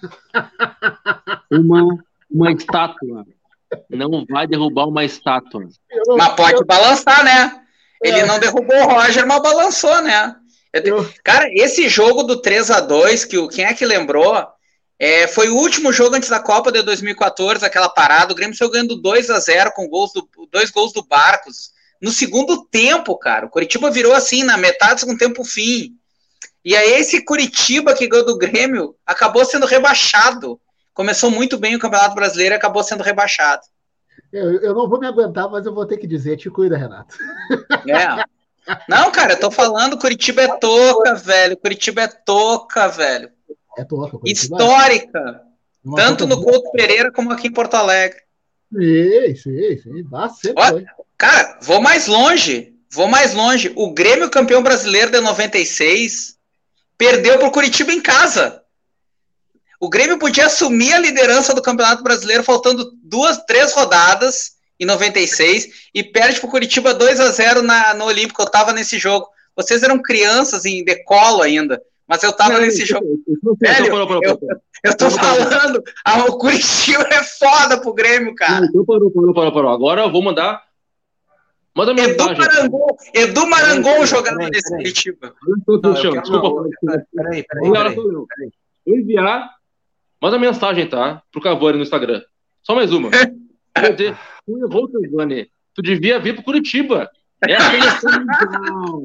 uma, uma estátua não vai derrubar uma estátua. Mas pode balançar, né? Ele é. não derrubou o Roger, mas balançou, né? Cara, esse jogo do 3 a 2 que o quem é que lembrou? É, foi o último jogo antes da Copa de 2014, aquela parada. O Grêmio saiu ganhando 2 a 0 com gols do, dois gols do Barcos. No segundo tempo, cara, o Curitiba virou assim, na metade do segundo tempo, fim. E aí, esse Curitiba que ganhou do Grêmio acabou sendo rebaixado começou muito bem o Campeonato Brasileiro e acabou sendo rebaixado. Eu, eu, não vou me aguentar, mas eu vou ter que dizer, te cuida, Renato. É. Não, cara, eu tô falando, Curitiba é toca, velho. Curitiba é toca, velho. É toca. Curitiba Histórica. É. Tanto no Couto Pereira como aqui em Porto Alegre. Sim, sim, sim. Ah, Olha, cara, vou mais longe. Vou mais longe. O Grêmio campeão brasileiro de 96 perdeu pro Curitiba em casa. O Grêmio podia assumir a liderança do Campeonato Brasileiro faltando duas, três rodadas em 96 e perde para o Curitiba 2 a 0 na, no Olímpico. Eu estava nesse jogo. Vocês eram crianças em decolo ainda. mas eu tava não, nesse jogo. Velho, eu, eu tô falando, a, o Curitiba é foda pro Grêmio, cara. Não, parou, parou, parou, parou. Agora eu vou mandar. Manda Edu Marangon, Edu Marangon jogando peraí, nesse peraí. Curitiba. Desculpa. Peraí, peraí. Vou enviar. Manda mensagem, tá? Pro Cavani no Instagram. Só mais uma. Tu errou, Cavani. Tu devia vir pro Curitiba. É a seleção mundial.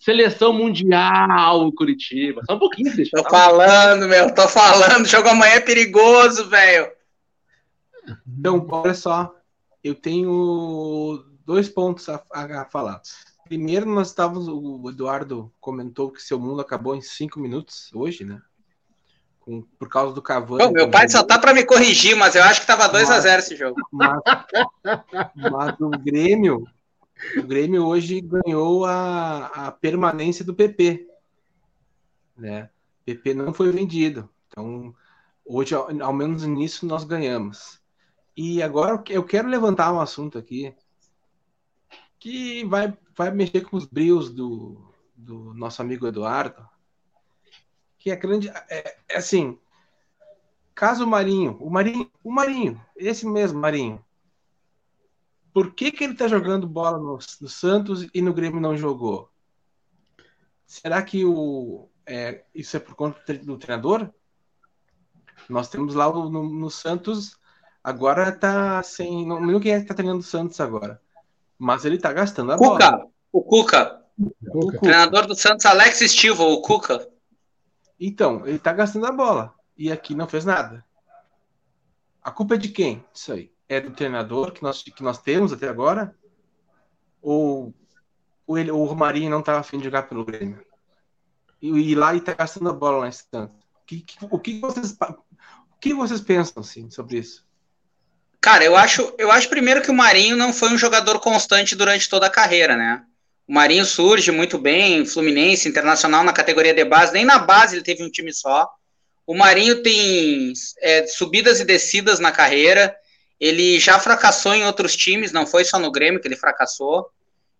Seleção mundial, Curitiba. Só um pouquinho, Cris. Tô falando, meu. Tô falando. Jogo amanhã é perigoso, velho. Então, olha só. Eu tenho dois pontos a, a, falar. Primeiro, nós estávamos. O Eduardo comentou que seu mundo acabou em cinco minutos hoje, né? Com, por causa do Cavani. meu pai só tá para me corrigir, mas eu acho que tava 2 a 0 esse jogo. Mas, mas o Grêmio o Grêmio hoje ganhou a, a permanência do PP. Né? PP não foi vendido. Então, hoje, ao, ao menos nisso, nós ganhamos. E agora eu quero levantar um assunto aqui que vai, vai mexer com os brios do, do nosso amigo Eduardo. Que é grande. É, é assim. Caso Marinho, o Marinho, o Marinho, esse mesmo Marinho, por que, que ele está jogando bola no, no, Santos e no Grêmio não jogou? Será que o, é, isso é por conta do treinador? Nós temos lá no, no, Santos, agora está sem. Não lembro quem é que está treinando o Santos agora. Mas ele está gastando a Cuca, bola. O Cuca. O Cuca. Treinador do Santos, Alex Stivo, o Cuca. Então, ele está gastando a bola. E aqui não fez nada. A culpa é de quem? Isso aí é do treinador que nós, que nós temos até agora? Ou, ou ele, o Romarinho não estava afim de jogar pelo Grêmio? E, e lá e está gastando a bola lá em Santos. O que, o que, vocês, o que vocês pensam assim, sobre isso? Cara, eu acho, eu acho primeiro que o Marinho não foi um jogador constante durante toda a carreira, né? O Marinho surge muito bem, Fluminense, Internacional na categoria de base, nem na base ele teve um time só. O Marinho tem é, subidas e descidas na carreira. Ele já fracassou em outros times, não foi só no Grêmio que ele fracassou.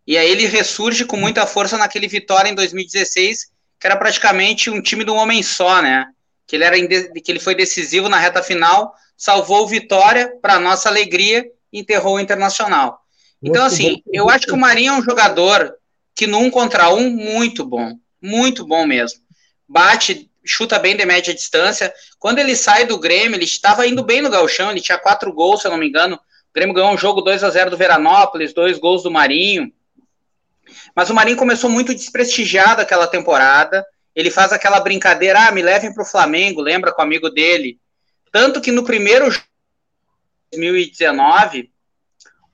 E aí ele ressurge com muita força naquele Vitória em 2016, que era praticamente um time de um homem só, né? Que ele, era que ele foi decisivo na reta final, salvou o Vitória, para nossa alegria, enterrou o Internacional. Então, assim, eu acho que o Marinho é um jogador que no um contra um, muito bom. Muito bom mesmo. Bate chuta bem de média distância. Quando ele sai do Grêmio, ele estava indo bem no galchão, ele tinha quatro gols, se eu não me engano. O Grêmio ganhou um jogo 2 a 0 do Veranópolis, dois gols do Marinho. Mas o Marinho começou muito desprestigiado aquela temporada. Ele faz aquela brincadeira, ah, me levem para o Flamengo, lembra com o amigo dele. Tanto que no primeiro jogo, 2019,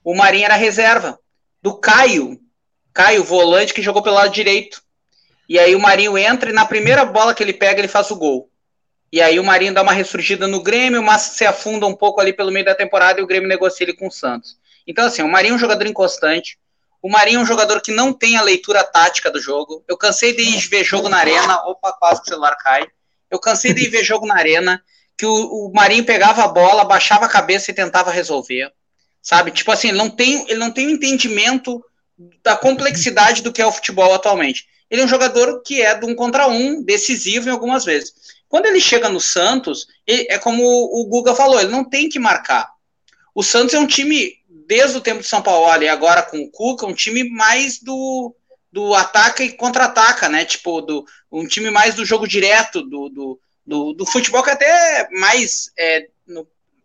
o Marinho era reserva do Caio, Caio, volante, que jogou pelo lado direito. E aí o Marinho entra e na primeira bola que ele pega, ele faz o gol. E aí o Marinho dá uma ressurgida no Grêmio, mas se afunda um pouco ali pelo meio da temporada e o Grêmio negocia ele com o Santos. Então, assim, o Marinho é um jogador inconstante. O Marinho é um jogador que não tem a leitura tática do jogo. Eu cansei de ir ver jogo na arena. Opa, quase que o celular cai. Eu cansei de ir ver jogo na arena que o, o Marinho pegava a bola, baixava a cabeça e tentava resolver. Sabe? Tipo assim, ele não tem, ele não tem um entendimento da complexidade do que é o futebol atualmente ele é um jogador que é de um contra um, decisivo em algumas vezes. Quando ele chega no Santos, ele, é como o Guga falou, ele não tem que marcar. O Santos é um time, desde o tempo de São Paulo e agora com o Cuca, um time mais do, do ataca e contra-ataca, né? Tipo, do, um time mais do jogo direto, do, do, do, do futebol que até mais, é,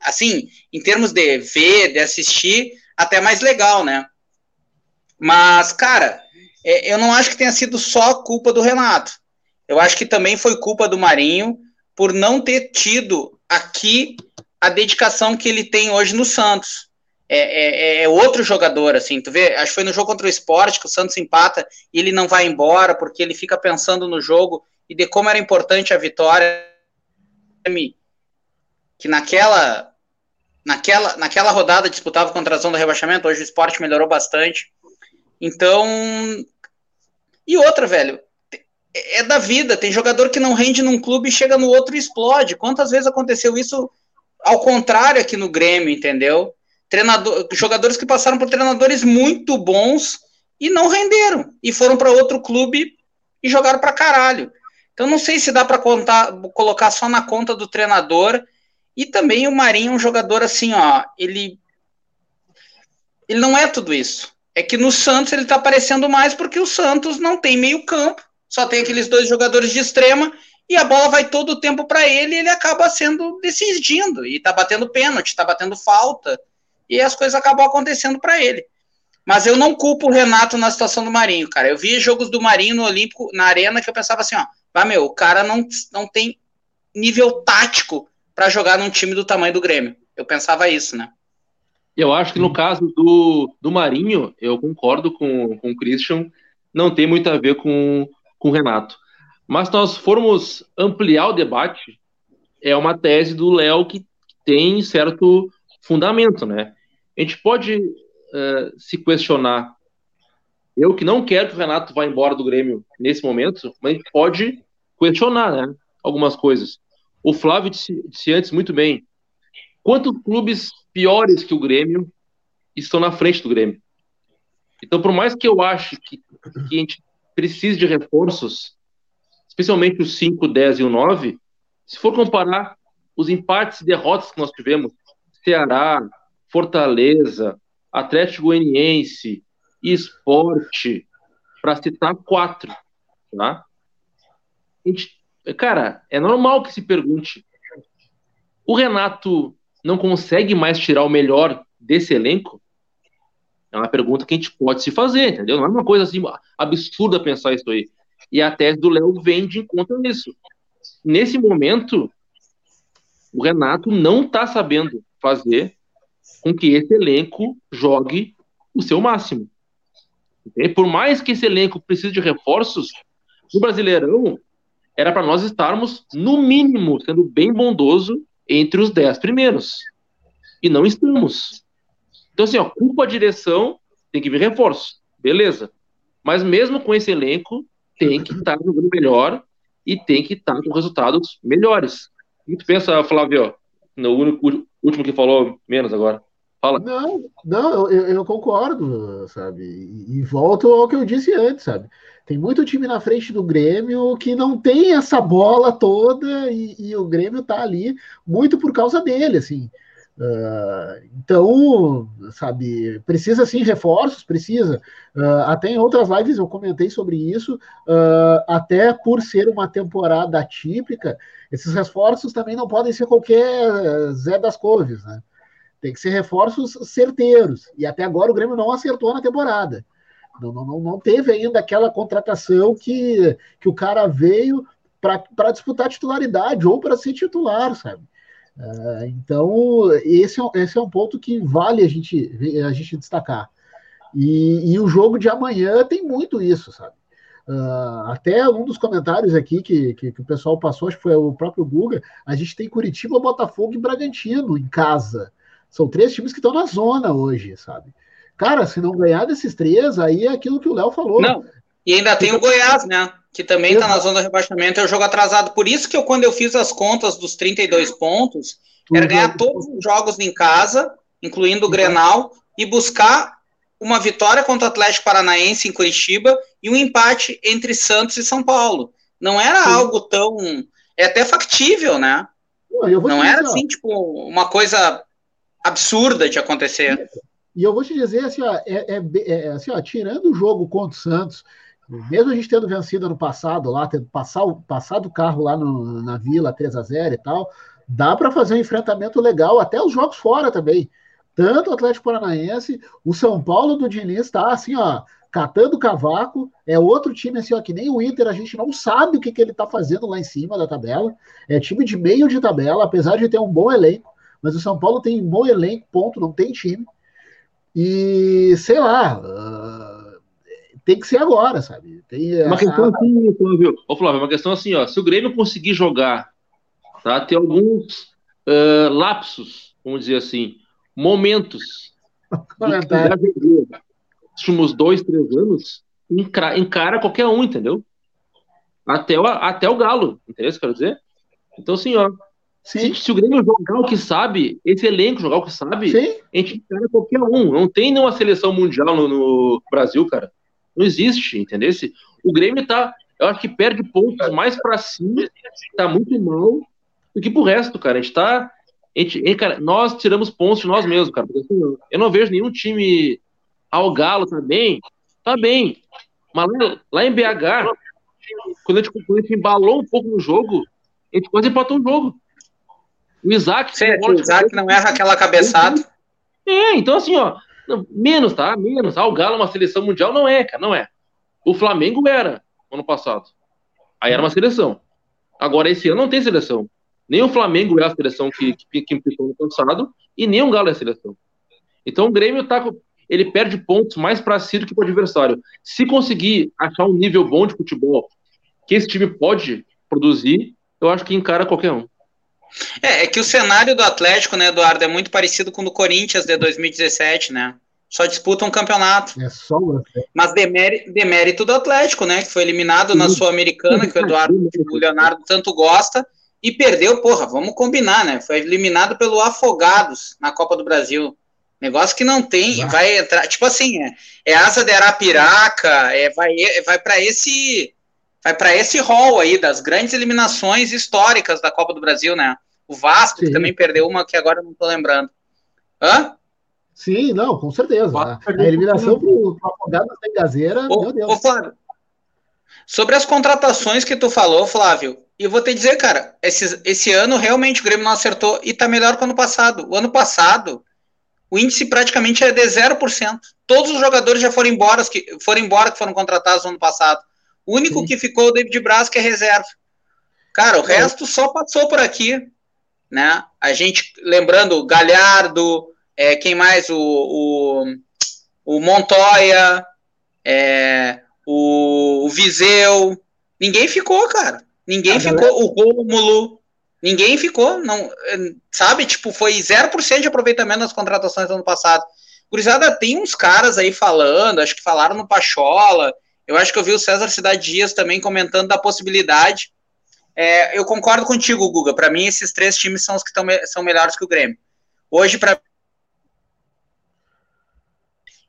assim, em termos de ver, de assistir, até mais legal, né? Mas, cara, é, eu não acho que tenha sido só culpa do Renato. Eu acho que também foi culpa do Marinho por não ter tido aqui a dedicação que ele tem hoje no Santos. É, é, é, outro jogador, assim, tu vê, acho que foi no jogo contra o esporte que o Santos empata e ele não vai embora porque ele fica pensando no jogo e de como era importante a vitória que naquela naquela, naquela rodada disputava contra a zona do rebaixamento, hoje o esporte melhorou bastante. Então. E outra, velho. É da vida. Tem jogador que não rende num clube e chega no outro e explode. Quantas vezes aconteceu isso ao contrário aqui no Grêmio, entendeu? Treinador, jogadores que passaram por treinadores muito bons e não renderam. E foram para outro clube e jogaram para caralho. Então não sei se dá para colocar só na conta do treinador. E também o Marinho é um jogador assim, ó, ele ele não é tudo isso. É que no Santos ele tá aparecendo mais porque o Santos não tem meio-campo, só tem aqueles dois jogadores de extrema e a bola vai todo o tempo para ele e ele acaba sendo decidindo e tá batendo pênalti, tá batendo falta e as coisas acabam acontecendo para ele. Mas eu não culpo o Renato na situação do Marinho, cara. Eu vi jogos do Marinho no Olímpico, na Arena, que eu pensava assim, ó, ah, meu, o cara não, não tem nível tático para jogar num time do tamanho do Grêmio. Eu pensava isso, né? Eu acho que no caso do, do Marinho, eu concordo com, com o Christian, não tem muito a ver com, com o Renato. Mas se nós formos ampliar o debate, é uma tese do Léo que tem certo fundamento, né? A gente pode uh, se questionar. Eu que não quero que o Renato vá embora do Grêmio nesse momento, mas a gente pode questionar, né? Algumas coisas. O Flávio disse, disse antes muito bem. Quantos clubes piores que o Grêmio estão na frente do Grêmio? Então, por mais que eu ache que, que a gente precise de reforços, especialmente os 5, 10 e o 9, se for comparar os empates e derrotas que nós tivemos, Ceará, Fortaleza, Atlético Goianiense, Esporte, para citar quatro, tá? Gente, cara, é normal que se pergunte: o Renato não consegue mais tirar o melhor desse elenco? É uma pergunta que a gente pode se fazer, entendeu? Não é uma coisa assim absurda pensar isso aí. E a tese do Léo vem de encontro nisso. Nesse momento, o Renato não está sabendo fazer com que esse elenco jogue o seu máximo. E por mais que esse elenco precise de reforços, no Brasileirão era para nós estarmos, no mínimo, sendo bem bondoso entre os dez primeiros. E não estamos. Então, assim, ó, culpa a direção, tem que vir reforço. Beleza. Mas mesmo com esse elenco, tem que estar jogando melhor e tem que estar com resultados melhores. O que tu pensa, Flávio? No único, último que falou menos agora. Fala. Não, não, eu, eu concordo, sabe? E, e, volto ao que eu disse antes, sabe? Tem muito time na frente do Grêmio que não tem essa bola toda e, e o Grêmio tá ali muito por causa dele, assim. Uh, então, sabe, precisa sim reforços, precisa. Uh, até em outras lives eu comentei sobre isso, uh, até por ser uma temporada atípica, esses reforços também não podem ser qualquer Zé das Couves, né? Tem que ser reforços certeiros. E até agora o Grêmio não acertou na temporada. Não, não, não teve ainda aquela contratação que, que o cara veio para disputar titularidade ou para ser titular, sabe? Uh, então, esse é, esse é um ponto que vale a gente, a gente destacar. E, e o jogo de amanhã tem muito isso, sabe? Uh, até um dos comentários aqui que, que, que, o pessoal passou, acho que foi o próprio Guga, a gente tem Curitiba, Botafogo e Bragantino em casa. São três times que estão na zona hoje, sabe? Cara, se não ganhar desses três, aí é aquilo que o Léo falou. Não, e ainda tem o Goiás, né? Que também está na zona de rebaixamento, é o jogo atrasado. Por isso que eu, quando eu fiz as contas dos 32 pontos, era ganhar todos os jogos em casa, incluindo o Grenal, e buscar uma vitória contra o Atlético Paranaense em Curitiba e um empate entre Santos e São Paulo. Não era Sim. algo tão. É até factível, né? Não era assim, tipo, uma coisa absurda de acontecer. E eu vou te dizer assim, ó, é, é, é, assim, ó, tirando o jogo contra o Santos, mesmo a gente tendo vencido ano passado lá, tendo passado, passado o carro lá no, na Vila 3 a 0 e tal, dá para fazer um enfrentamento legal, até os jogos fora também. Tanto o Atlético Paranaense, o São Paulo do Diniz está assim, ó, catando cavaco, é outro time assim, ó, que nem o Inter, a gente não sabe o que, que ele está fazendo lá em cima da tabela. É time de meio de tabela, apesar de ter um bom elenco, mas o São Paulo tem um bom elenco, ponto, não tem time. E sei lá, uh, tem que ser agora, sabe? Tem, uma questão a... assim, Flávio, Ô, Flávio, uma questão assim, ó, se o Grêmio conseguir jogar, tá? Ter alguns uh, lapsos, vamos dizer assim, momentos nos últimos dois, três anos, encara, encara qualquer um, entendeu? Até o, até o Galo, entendeu? Quero dizer? Então, assim, ó, se, se, o Grêmio jogar o que sabe, esse elenco jogar o que sabe, Sim. a gente encara qualquer um. Não tem nenhuma seleção mundial no, no, Brasil, cara. Não existe, entendeu? O Grêmio tá eu acho que perde pontos mais para cima, tá muito mal, do que pro resto, cara. A gente tá. A gente, cara, nós tiramos pontos de nós mesmos, cara. Assim, eu não vejo nenhum time ao Galo tá bem. Tá bem. Mas lá, lá em BH, quando a, gente, quando a gente embalou um pouco no jogo, a gente quase empatou o jogo. O Isaac. Sim, o Isaac não erra aquela cabeçada. É, então assim, ó. Menos, tá? Menos. Ah, o Galo é uma seleção mundial. Não é, cara, não é. O Flamengo era ano passado. Aí era uma seleção. Agora, esse ano não tem seleção. Nem o Flamengo é a seleção que, que, que implicou no passado, e nem o Galo é a seleção. Então o Grêmio tá, ele perde pontos mais para si do que para o adversário. Se conseguir achar um nível bom de futebol que esse time pode produzir, eu acho que encara qualquer um. É, é que o cenário do Atlético, né, Eduardo, é muito parecido com o do Corinthians de 2017, né? Só disputa um campeonato. É só Mas demérito, demérito do Atlético, né? Que foi eliminado na Sul-Americana, que o Eduardo, o Leonardo tanto gosta, e perdeu, porra, vamos combinar, né? Foi eliminado pelo Afogados na Copa do Brasil. Negócio que não tem, vai entrar, tipo assim, é, é asa de Arapiraca, é, vai, é, vai para esse vai para esse rol aí das grandes eliminações históricas da Copa do Brasil, né? O Vasco, Sim. que também perdeu uma que agora não tô lembrando. Hã? Sim, não, com certeza. A, a eliminação para o Afogados sem Gazeira, ô, meu Deus. Ô, Flávio, sobre as contratações que tu falou, Flávio, e vou te dizer, cara, esse, esse ano realmente o Grêmio não acertou e tá melhor que o ano passado. O ano passado, o índice praticamente é de 0%. Todos os jogadores já foram embora, que foram embora que foram contratados no ano passado. O único Sim. que ficou é o David Braz, que é reserva. Cara, o é. resto só passou por aqui, né? A gente, lembrando, Galhardo, é, quem mais? O, o, o Montoya, é, o, o Viseu. Ninguém ficou, cara. Ninguém a ficou. Galera... O Rômulo. Ninguém ficou, não, sabe? Tipo, foi 0% de aproveitamento nas contratações do ano passado. Gurizada, tem uns caras aí falando, acho que falaram no Pachola. Eu acho que eu vi o César Cidade Dias também comentando da possibilidade. É, eu concordo contigo, Guga. Para mim, esses três times são os que tão, são melhores que o Grêmio. Hoje, para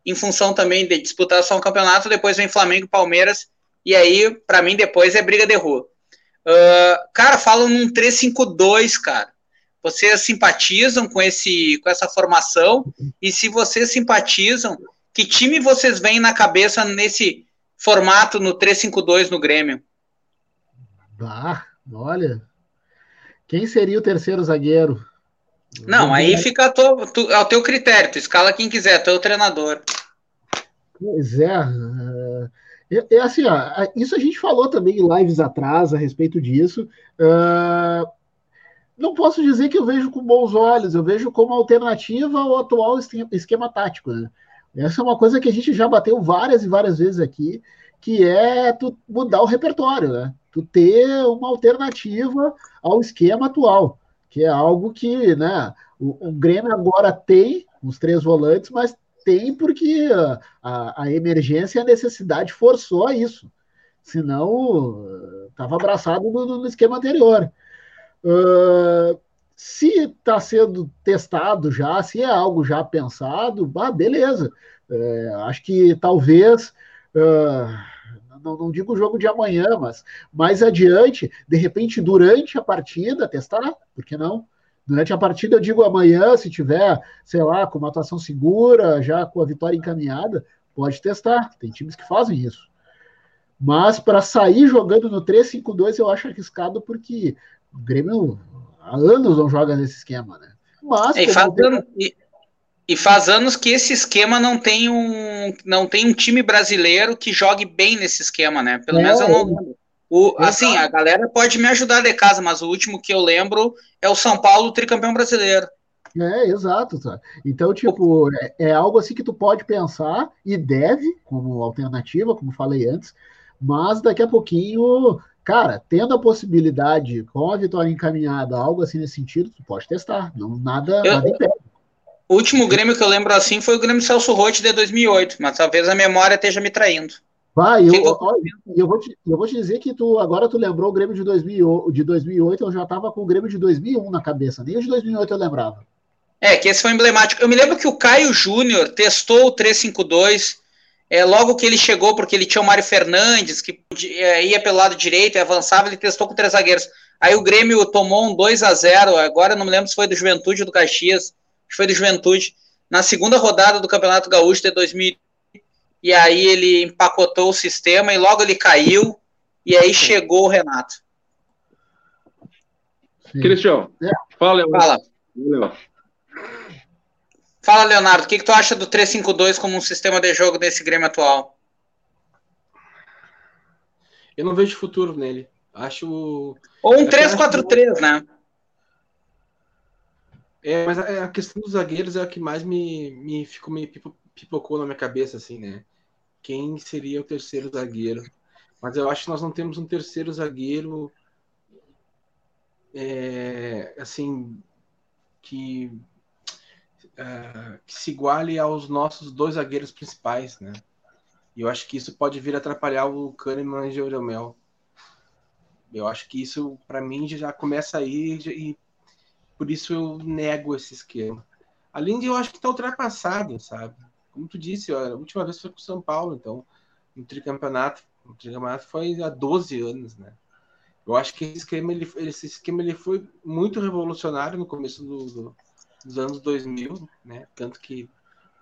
em função também de disputar só um campeonato, depois vem Flamengo Palmeiras, e aí, para mim, depois é briga de rua. Uh, cara, falam num 3-5-2, cara. Vocês simpatizam com, esse, com essa formação? E se vocês simpatizam, que time vocês veem na cabeça nesse formato no 3-5-2 no Grêmio? Ah, olha. Quem seria o terceiro zagueiro? Não, aí fica a tua, tu, ao teu critério. Tu escala quem quiser, tu é o treinador. Pois é. É, é assim, ó, isso a gente falou também em lives atrás a respeito disso. Uh, não posso dizer que eu vejo com bons olhos, eu vejo como alternativa ao atual esquema tático. Né? Essa é uma coisa que a gente já bateu várias e várias vezes aqui, que é tu mudar o repertório, né? Tu ter uma alternativa ao esquema atual, que é algo que, né, o, o Grêmio agora tem os três volantes, mas tem porque a, a emergência e a necessidade forçou a isso. Senão, estava abraçado no, no, esquema anterior. Uh, se está sendo testado já, se é algo já pensado, bah, beleza. É, acho que talvez, uh, não, não, digo o jogo de amanhã, mas mais adiante, de repente, durante a partida, testar, por que não? Durante a partida, eu digo amanhã, se tiver, sei lá, com uma atuação segura, já com a vitória encaminhada, pode testar. Tem times que fazem isso. Mas para sair jogando no 3-5-2 eu acho arriscado porque o Grêmio há anos não joga nesse esquema, né? Mas e faz, tem... e, e faz, anos que esse esquema não tem um não tem um time brasileiro que jogue bem nesse esquema, né? Pelo é, menos eu não lembro. O, assim, a galera pode me ajudar de casa, mas o último que eu lembro é o São Paulo tricampeão brasileiro. É, exato. Tá? Então, tipo, é, é, algo assim que tu pode pensar e deve, como alternativa, como falei antes, mas daqui a pouquinho, cara, tendo a possibilidade, com a vitória encaminhada, algo assim nesse sentido, tu pode testar. Não, nada, eu, nada impede. O último Grêmio que eu lembro assim foi o Grêmio Celso Rotti de 2008, mas talvez a memória esteja me traindo. Vai, eu, eu, eu, vou te, eu vou te dizer que tu agora tu lembrou o Grêmio de, 2000, de 2008, eu já estava com o Grêmio de 2001 na cabeça, nem o de 2008 eu lembrava. É, que esse foi emblemático. Eu me lembro que o Caio Júnior testou o 352 é, logo que ele chegou, porque ele tinha o Mário Fernandes, que é, ia pelo lado direito e avançava, ele testou com três zagueiros. Aí o Grêmio tomou um 2 a 0 agora não me lembro se foi do Juventude ou do Caxias, acho que foi do Juventude, na segunda rodada do Campeonato Gaúcho de 2000. E aí ele empacotou o sistema e logo ele caiu, e aí chegou o Renato. Cristian, é. fala, Fala. Fala, Leonardo, o que, que tu acha do 3-5-2 como um sistema de jogo desse Grêmio atual? Eu não vejo futuro nele. Acho. Ou um 3-4-3, né? É, mas a, questão dos zagueiros é a que mais me, me ficou me pipocou na minha cabeça, assim, né? Quem seria o terceiro zagueiro? Mas eu acho que nós não temos um terceiro zagueiro é, assim que, uh, que se iguale aos nossos dois zagueiros principais, né? E eu acho que isso pode vir atrapalhar o Kahneman e o Jeromel. Eu acho que isso, para mim, já começa aí e por isso eu nego esse esquema. Além de eu acho que está ultrapassado, sabe? Como tu disse, a última vez foi com o São Paulo, então no tricampeonato, o tricampeonato foi há 12 anos, né? Eu acho que esse esquema ele, esse esquema ele foi muito revolucionário no começo do, do, dos anos 2000, né? Tanto que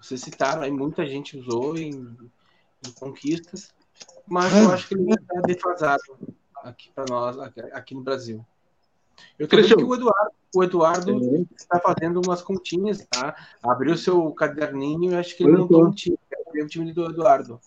vocês citaram aí, muita gente usou em, em conquistas, mas eu acho que ele está defasado aqui para nós, aqui, no Brasil. Eu tô vendo que o Eduardo, o Eduardo está fazendo umas continhas, tá? Abriu seu caderninho e acho que ele montou um time, o time do Eduardo.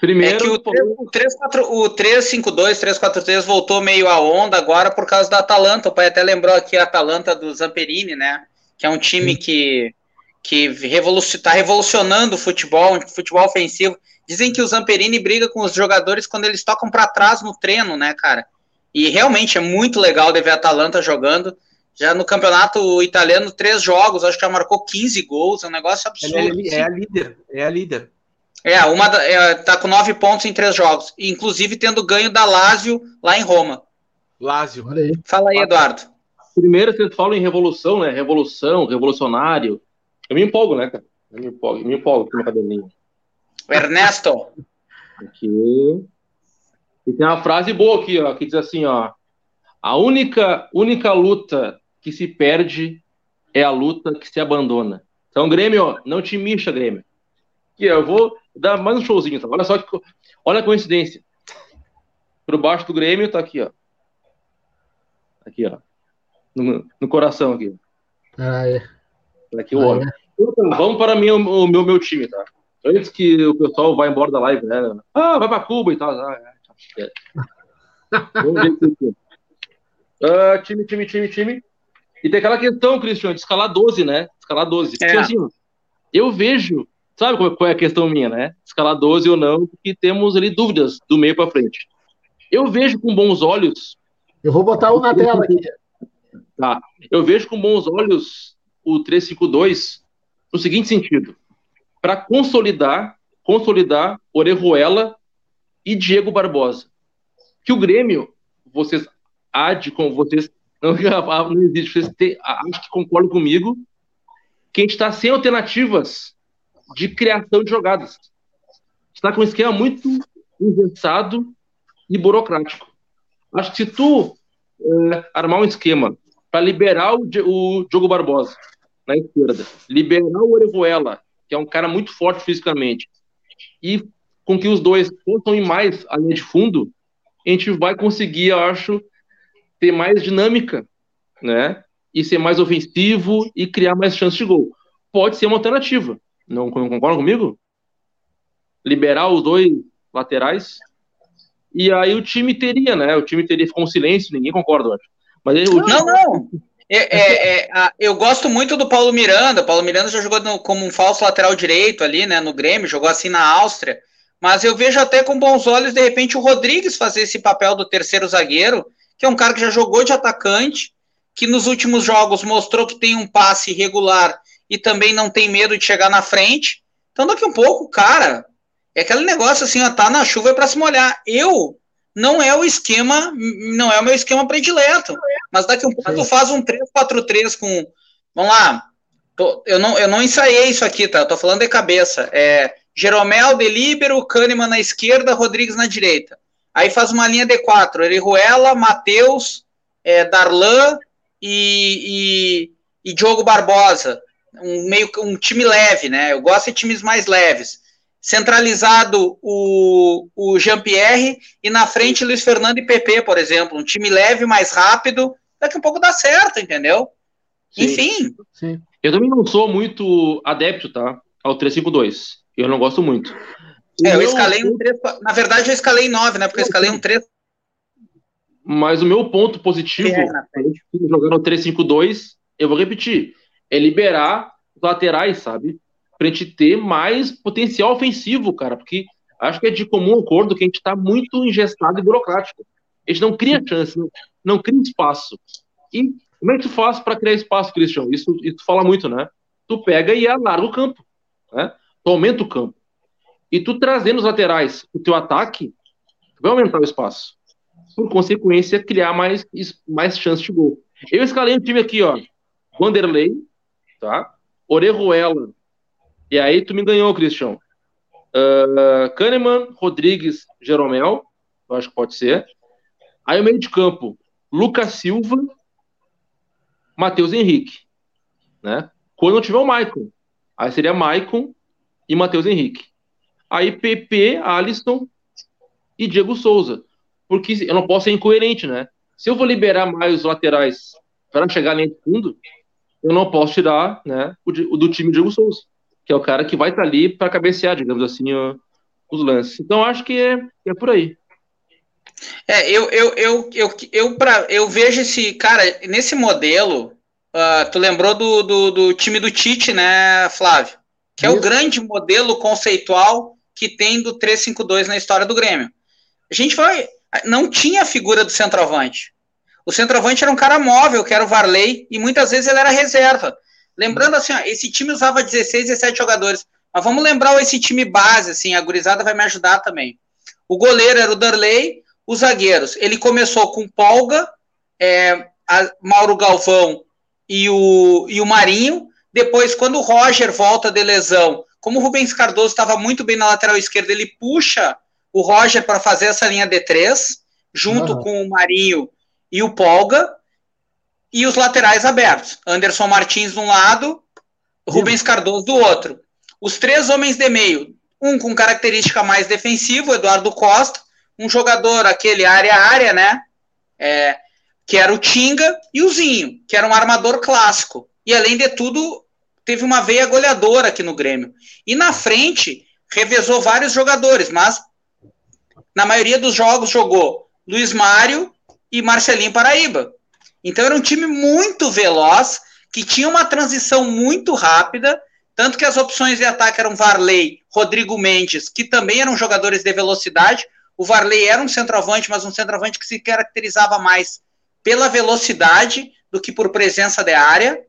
Primeiro, é que o, 3, 4, o 352, 343 voltou meio a onda agora por causa da Atalanta. O pai até lembrou aqui a Atalanta do Zamperini, né? Que é um time que, que está revolucionando o futebol, futebol ofensivo. Dizem que o Zamperini briga com os jogadores quando eles tocam para trás no treino, né, cara? E realmente é muito legal de ver a Atalanta jogando. Já no campeonato italiano, três jogos, acho que já marcou 15 gols, é um negócio absurdo. É, é a líder, é a líder. É, uma é, tá com nove pontos em três jogos, inclusive tendo ganho da Lazio lá em Roma. Lazio. Aí. Fala aí, Eduardo. Primeiro, vocês falam em revolução, né? Revolução, revolucionário. Eu me empolgo, né, cara? Eu me empolgo, me empolgo aqui no caderninho. Ernesto. Aqui. E tem uma frase boa aqui, ó, que diz assim, ó. A única, única luta que se perde é a luta que se abandona. Então, Grêmio, não te mixa, Grêmio. Aqui, eu vou dar mais um showzinho. Tá? Olha só, que, olha a coincidência. Por baixo do Grêmio tá aqui, ó. Aqui, ó. No, no coração aqui. Ah, é. Aqui o ah, homem. É. Então, vamos para mim, o meu, meu time, tá? Antes que o pessoal vá embora da live, né? Ah, vai para Cuba e tal. Ah, é. Vamos ver aqui. Uh, time, time, time, time. E tem aquela questão, Cristian, de escalar 12, né? Escalar 12. É. Porque assim, eu vejo Sabe qual é a questão minha, né? Escalar 12 ou não, porque temos ali dúvidas do meio para frente. Eu vejo com bons olhos. Eu vou botar um na tela aqui. Tá. Eu vejo com bons olhos o 352 no seguinte sentido: para consolidar, consolidar Orejuela e Diego Barbosa. Que o Grêmio, vocês há de com vocês não, não existe, vocês têm, acho que concordam comigo, que a gente está sem alternativas de criação de jogadas. Está com um esquema muito engessado e burocrático. Acho que se tu é, armar um esquema para liberar o, o Diogo Barbosa na esquerda, liberar o Orejuela, que é um cara muito forte fisicamente, e com que os dois ir mais à linha de fundo, a gente vai conseguir, eu acho, ter mais dinâmica, né? E ser mais ofensivo e criar mais chances de gol. Pode ser uma alternativa. Não, concordam comigo? Liberar os dois laterais. E aí o time teria, né? O time teria com silêncio, ninguém concorda, acho. Mas aí, não, time... não. É, é, é, a, eu gosto muito do Paulo Miranda. O Paulo Miranda já jogou no, como um falso lateral direito ali, né? No Grêmio, jogou assim na Áustria. Mas eu vejo até com bons olhos, de repente, o Rodrigues fazer esse papel do terceiro zagueiro, que é um cara que já jogou de atacante, que nos últimos jogos mostrou que tem um passe regular e também não tem medo de chegar na frente. Então, daqui um pouco, cara, é aquele negócio assim, ó, tá na chuva é para se molhar. Eu não é o esquema, não é o meu esquema predileto. Mas daqui um pouco tu faz um 3-4-3 com. Vamos lá. Tô, eu, não, eu não ensaiei isso aqui, tá? Eu tô falando de cabeça. É Jeromel, Delíbero, Kahneman na esquerda, Rodrigues na direita. Aí faz uma linha D4, Eriruela, Matheus, é, Darlan e, e, e Diogo Barbosa. Um, meio, um time leve, né? Eu gosto de times mais leves. Centralizado o, o Jean-Pierre e na frente Luiz Fernando e PP, por exemplo. Um time leve, mais rápido. Daqui a pouco dá certo, entendeu? Sim. Enfim. Sim. Eu também não sou muito adepto, tá? Ao 352. Eu não gosto muito. É, eu escalei um 3. Na verdade, eu escalei 9, né? Porque eu escalei um 3. Mas o meu ponto positivo, é, jogando 3-5-2, eu vou repetir, é liberar os laterais, sabe? Pra gente ter mais potencial ofensivo, cara. Porque acho que é de comum acordo que a gente tá muito engessado e burocrático. A gente não cria chance, não, não cria espaço. E como é que tu faz para criar espaço, Christian? Isso, isso fala muito, né? Tu pega e alarga o campo, né? Tu aumenta o campo. E tu trazendo os laterais o teu ataque, vai aumentar o espaço. Por consequência, criar mais, mais chance de gol. Eu escalei um time aqui, ó. Vanderlei, tá? Orejuela. E aí tu me ganhou, Christian. Uh, Kahneman, Rodrigues, Jeromel. Eu acho que pode ser. Aí o meio de campo, Lucas Silva, Matheus Henrique. Né? Quando não tiver o Maicon. Aí seria Maicon e Matheus Henrique. Aí PP, Alisson e Diego Souza. Porque eu não posso ser incoerente, né? Se eu vou liberar mais os laterais para chegar nem fundo, eu não posso tirar né, o, do time Diego Souza, que é o cara que vai estar tá ali para cabecear, digamos assim, os lances. Então acho que é, é por aí. É, eu, eu, eu, eu, eu, pra, eu vejo esse, cara, nesse modelo, uh, tu lembrou do, do, do, time do Tite, né, Flávio? Que é o grande modelo conceitual que tem do 3-5-2 na história do Grêmio. A gente vai. Não tinha a figura do centroavante. O centroavante era um cara móvel, que era o Varley, e muitas vezes ele era reserva. Lembrando assim, ó, esse time usava 16, 17 jogadores. Mas vamos lembrar esse time base, assim, a gurizada vai me ajudar também. O goleiro era o Darley, os zagueiros. Ele começou com Polga, é, Mauro Galvão e o, e o Marinho. Depois, quando o Roger volta de lesão, como o Rubens Cardoso estava muito bem na lateral esquerda, ele puxa o Roger para fazer essa linha D3, junto uhum. com o Marinho e o Polga, e os laterais abertos. Anderson Martins de um lado, Rubens Cardoso do outro. Os três homens de meio, um com característica mais defensiva, Eduardo Costa, um jogador, aquele área-área, né? É, que era o Tinga, e o Zinho, que era um armador clássico. E além de tudo, teve uma veia goleadora aqui no Grêmio. E na frente, revezou vários jogadores, mas na maioria dos jogos jogou Luiz Mário e Marcelinho Paraíba. Então era um time muito veloz, que tinha uma transição muito rápida, tanto que as opções de ataque eram Varley, Rodrigo Mendes, que também eram jogadores de velocidade. O Varley era um centroavante, mas um centroavante que se caracterizava mais pela velocidade do que por presença de área.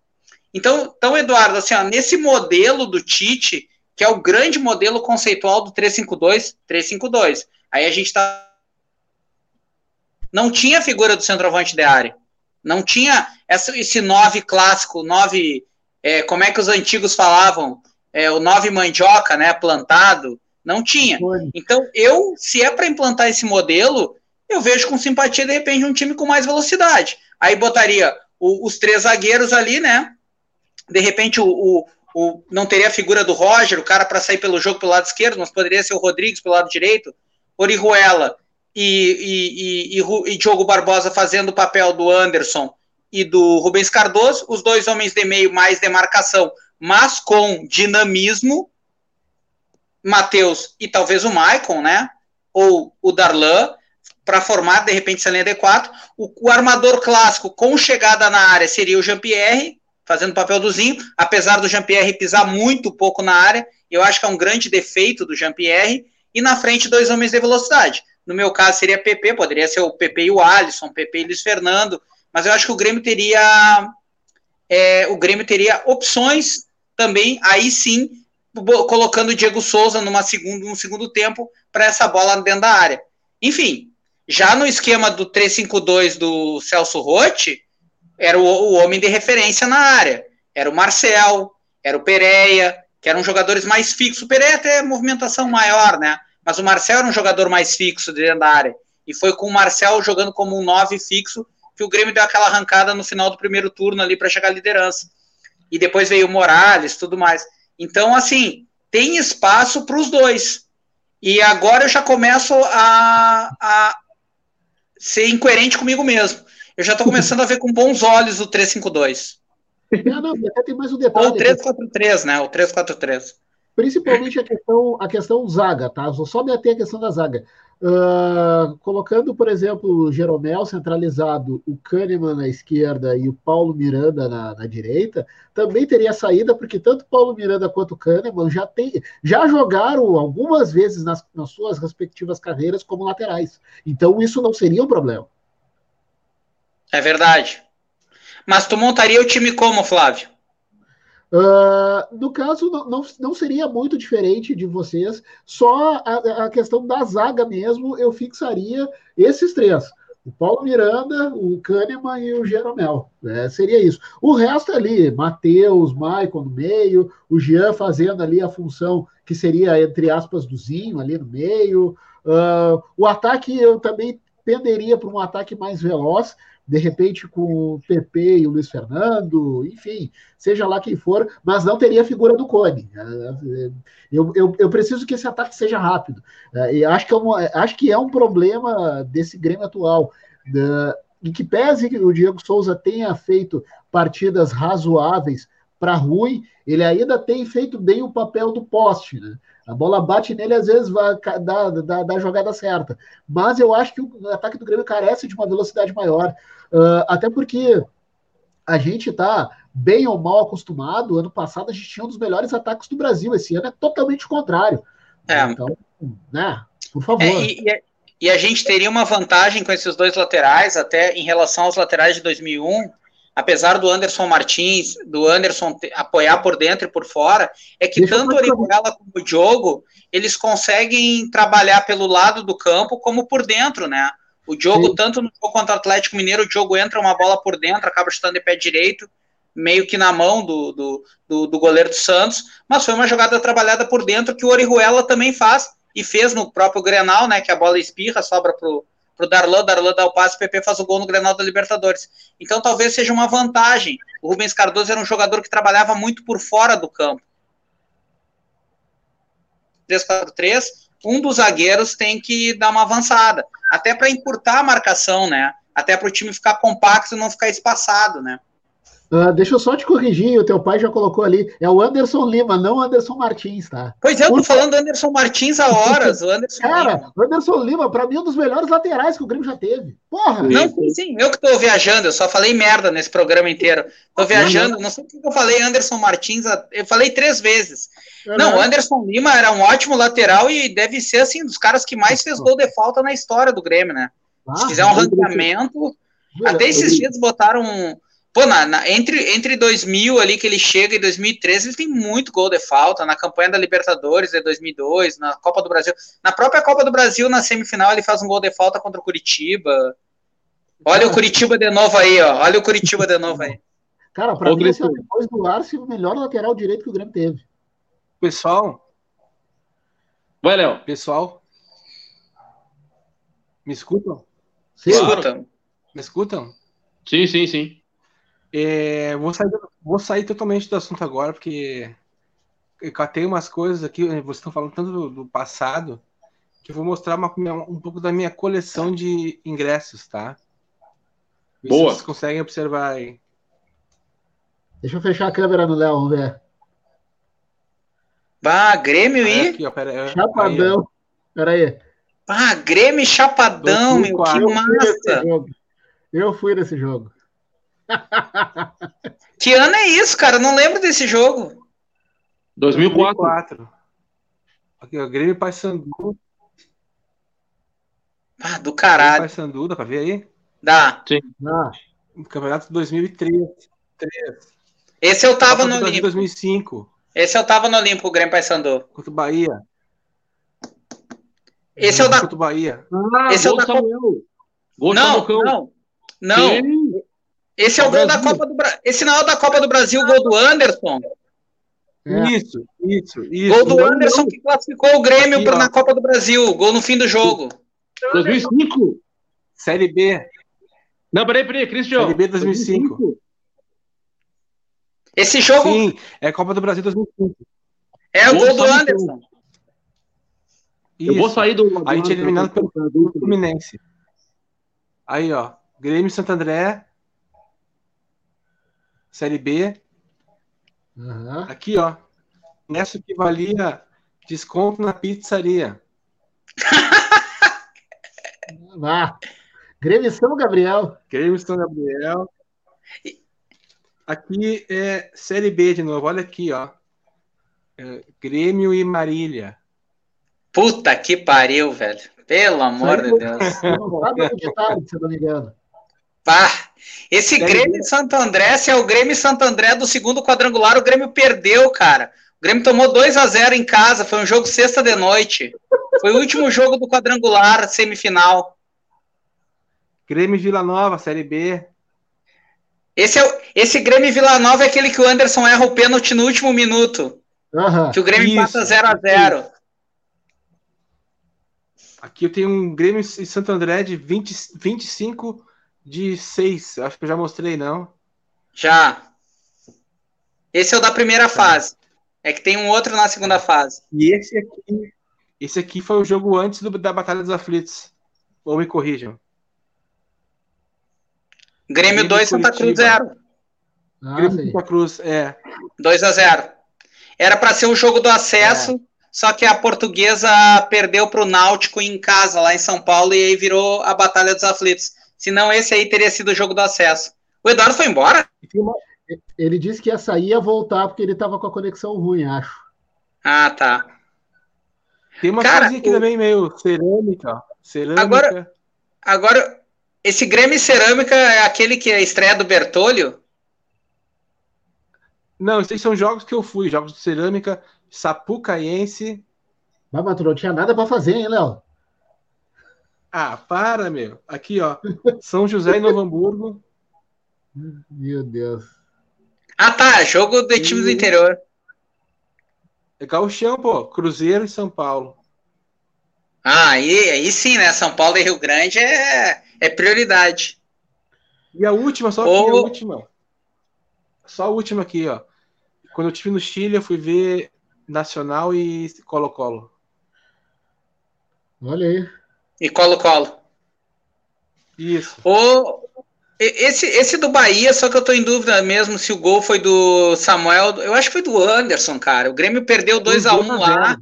Então, então Eduardo, assim, ó, nesse modelo do Tite, que é o grande modelo conceitual do 352, 352. Aí a gente está não tinha figura do centroavante de área. Não tinha essa, esse nove clássico, nove, é, como é que os antigos falavam, é, o nove mandioca, né, plantado, não tinha. Então, eu, se é para implantar esse modelo, eu vejo com simpatia, de repente, um time com mais velocidade. Aí botaria o, os três zagueiros ali, né, de repente o, o, o, não teria a figura do Roger, o cara para sair pelo jogo pelo lado esquerdo, mas poderia ser o Rodrigues pelo lado direito, Orihuela e, e, e, e Diogo Barbosa fazendo o papel do Anderson e do Rubens Cardoso, os dois homens de meio mais demarcação, mas com dinamismo, Matheus e talvez o Maicon, né? Ou o Darlan, para formar de repente essa linha D4. O, o armador clássico com chegada na área seria o Jean-Pierre, fazendo o papel do Zinho, apesar do Jean-Pierre pisar muito pouco na área, eu acho que é um grande defeito do Jean-Pierre, e na frente dois homens de velocidade. No meu caso seria PP, poderia ser o PP e o Alisson, PP e Luiz Fernando, mas eu acho que o Grêmio teria é, o Grêmio teria opções também, aí sim, colocando o Diego Souza numa segundo, num segundo tempo para essa bola dentro da área. Enfim, já no esquema do 3-5-2 do Celso Rotti, era o, o, homem de referência na área. Era o Marcel, era o Pereira, que eram jogadores mais fixos. O Pereira até movimentação maior, né? Mas o Marcel era um jogador mais fixo dentro da área. E foi com o Marcel jogando como um 9 fixo que o Grêmio deu aquela arrancada no final do primeiro turno ali para chegar à liderança. E depois veio o Morales, tudo mais. Então, assim, tem espaço para os dois. E agora eu já começo a, a ser incoerente comigo mesmo. Eu já estou começando a ver com bons olhos o 352. Não, não, até tem mais um detalhe. Ou o 343, né? O 343. Principalmente a questão, a questão zaga, tá? Vou só me ater a questão da zaga. Uh, colocando, por exemplo, o Jeromel centralizado, o Kahneman na esquerda e o Paulo Miranda na, na, direita, também teria saída, porque tanto Paulo Miranda quanto o Kahneman já, tem, já jogaram algumas vezes nas, nas suas respectivas carreiras como laterais. Então, isso não seria um problema. É verdade. Mas tu montaria o time como, Flávio? Uh, no caso, não, não, não, seria muito diferente de vocês, só a, a, questão da zaga mesmo, eu fixaria esses três. O Paulo Miranda, o Kahneman e o Jeromel. Né? Seria isso. O resto ali, Matheus, Maicon no meio, o Jean fazendo ali a função que seria, entre aspas, do Zinho ali no meio. Uh, o ataque eu também penderia para um ataque mais veloz, de repente com o PP e o Luiz Fernando, enfim, seja lá quem for, mas não teria a figura do Cone. Eu, eu, eu preciso que esse ataque seja rápido. E acho que é um, acho que é um problema desse Grêmio atual. em que pese que o Diego Souza tenha feito partidas razoáveis para ruim, ele ainda tem feito bem o papel do poste, né? A bola bate nele, às vezes vai dar, dar, dar a jogada certa. Mas eu acho que o ataque do Grêmio carece de uma velocidade maior. Uh, até porque a gente está bem ou mal acostumado. Ano passado a gente tinha um dos melhores ataques do Brasil. Esse ano é totalmente o contrário. É. Então, né? Por favor. É, e, e, e, a gente teria uma vantagem com esses dois laterais, até em relação aos laterais de 2001. Apesar do Anderson Martins, do Anderson apoiar por dentro e por fora, é que Deixa tanto o Orihuela como o Diogo, eles conseguem trabalhar pelo lado do campo como por dentro, né? O jogo, Sim. tanto no jogo contra o Atlético Mineiro, o jogo entra uma bola por dentro, acaba chutando de pé direito, meio que na mão do, do, do, do goleiro do Santos, mas foi uma jogada trabalhada por dentro que o Orihuela também faz, e fez no próprio Grenal, né, que a bola espirra, sobra pro, pro Darlan, Darlan dá o passe, PP faz o gol no Grenal da Libertadores. Então talvez seja uma vantagem. O Rubens Cardoso era um jogador que trabalhava muito por fora do campo. 3-4-3, um dos zagueiros tem que dar uma avançada até para encurtar a marcação, né? Até para o time ficar compacto e não ficar espaçado, né? Uh, deixa eu só te corrigir, o teu pai já colocou ali, é o Anderson Lima, não o Anderson Martins, tá? Pois é, eu tô falando do Anderson Martins há horas, o Anderson Cara, Lima. o Anderson Lima, pra mim, é um dos melhores laterais que o Grêmio já teve. Porra! Não, sim, sim, eu que tô viajando, eu só falei merda nesse programa inteiro. Tô viajando, não sei o que eu falei Anderson Martins, eu falei três vezes. É não, o Anderson Lima era um ótimo lateral e deve ser, assim, dos caras que mais fez gol de falta na história do Grêmio, né? Ah, Se fizer um ranqueamento, até esses dias botaram... Um, Pô, na, na, entre, entre 2000 ali que ele chega e 2013, ele tem muito gol de falta. Na campanha da Libertadores de 2002, na Copa do Brasil. Na própria Copa do Brasil, na semifinal, ele faz um gol de falta contra o Curitiba. Olha o Curitiba de novo aí, ó. Olha o Curitiba de novo aí. Cara, pra Ô, mim, esse é depois do Arce, o melhor lateral direito que o Grêmio teve. Pessoal. Vai, Léo. Pessoal. Me escutam? Sim. Escutam. Me escutam? Sim, sim, sim. É, vou, sair, vou sair totalmente do assunto agora, porque eu catei umas coisas aqui, vocês estão falando tanto do, do passado, que eu vou mostrar uma, um pouco da minha coleção de ingressos, tá? Boa. Vocês conseguem observar aí. Deixa eu fechar a câmera no Léo, vamos ver. Bah, Grêmio e. Aqui, ó, pera, Chapadão. Aí, pera aí. Ah, Grêmio e Chapadão, meu, que massa. Eu fui nesse jogo que ano é isso, cara? não lembro desse jogo. 2004. 2004. Aqui, Grêmio Paysandu. Ah, do caralho. Paysandu, dá pra ver aí? Dá. Sim. Dá. Campeonato 2003. Esse eu tava no Olimpo. 2005. Esse eu tava no Olimpo, o Grêmio Paysandu. Contra o Bahia. Esse é o da. Contra o Bahia. Ah, Esse é o da. Samuel. Gol não, não. Não. Sim. Esse é o, o gol Brasil. da Copa do Brasil. Esse não é o da Copa do Brasil, o gol do Anderson. É. Isso, isso, isso. Gol do não, Anderson não. que classificou o Grêmio Aqui, na Copa do Brasil. Gol no fim do jogo. 2005. Série B. Não, peraí, peraí, Cristian. Série B 2005. 2005. Esse jogo. Sim, é Copa do Brasil 2005. É o gol do Anderson. Eu vou sair do. A gente é eliminado pelo Fluminense. Aí, ó. Grêmio Santo André. Série B. Uhum. Aqui, ó. Nessa que valia desconto na pizzaria. ah, Grêmio São Gabriel. Grêmio São Gabriel. Aqui é Série B de novo. Olha aqui, ó. É, Grêmio e Marília. Puta que pariu, velho. Pelo amor de Deus. se não me engano. Pá, esse Grêmio Santo André, se é o Grêmio Santo André do segundo quadrangular, o Grêmio perdeu, cara. O Grêmio tomou 2 a 0 em casa, foi um jogo sexta de noite. Foi o último jogo do quadrangular, semifinal. Grêmio Vila Nova, Série B. Esse, é, o, esse Grêmio Vila Nova é aquele que o Anderson erra o pênalti no último minuto. Uhum, que o Grêmio isso, passa 0 a 0 Aqui eu tenho um Grêmio e Santo André de 20, 25 de 6. Acho que eu já mostrei, não? Já. Esse é o da primeira tá. fase. É que tem um outro na segunda fase. E esse aqui, esse aqui foi o jogo antes do, da Batalha dos Aflitos. Ou me corrijam. Grêmio 2, Santa Cruz 0. Ah, Grêmio Santa Cruz, é. 2 a 0. Era para ser um jogo do acesso. É só que a portuguesa perdeu para o Náutico em casa, lá em São Paulo, e aí virou a Batalha dos Aflitos. Senão esse aí teria sido o jogo do acesso. O Eduardo foi embora? Ele disse que ia sair e ia voltar porque ele estava com a conexão ruim, acho. Ah, tá. Tem uma Cara, coisinha aqui o... também meio cerâmica. cerâmica. Agora, agora, esse Grêmio Cerâmica é aquele que é a estreia do Bertolho? Não, esses são jogos que eu fui, jogos de cerâmica Sapucaiense. Mas, mas tu não tinha nada para fazer, hein, Léo? Ah, para, meu. Aqui, ó. São José e Novo Hamburgo. Meu Deus. Ah, tá. Jogo de times do interior. É gauchão, pô. Cruzeiro e São Paulo. Ah, aí, aí sim, né? São Paulo e Rio Grande é, é prioridade. E a última, só aqui, a última. Só a última aqui, ó. Quando eu estive no Chile, eu fui ver Nacional e Colo-Colo. Olha aí. E Colo-Colo. Isso. O, esse, esse do Bahia, só que eu tô em dúvida mesmo se o gol foi do Samuel. Eu acho que foi do Anderson, cara. O Grêmio perdeu 2x1 um lá.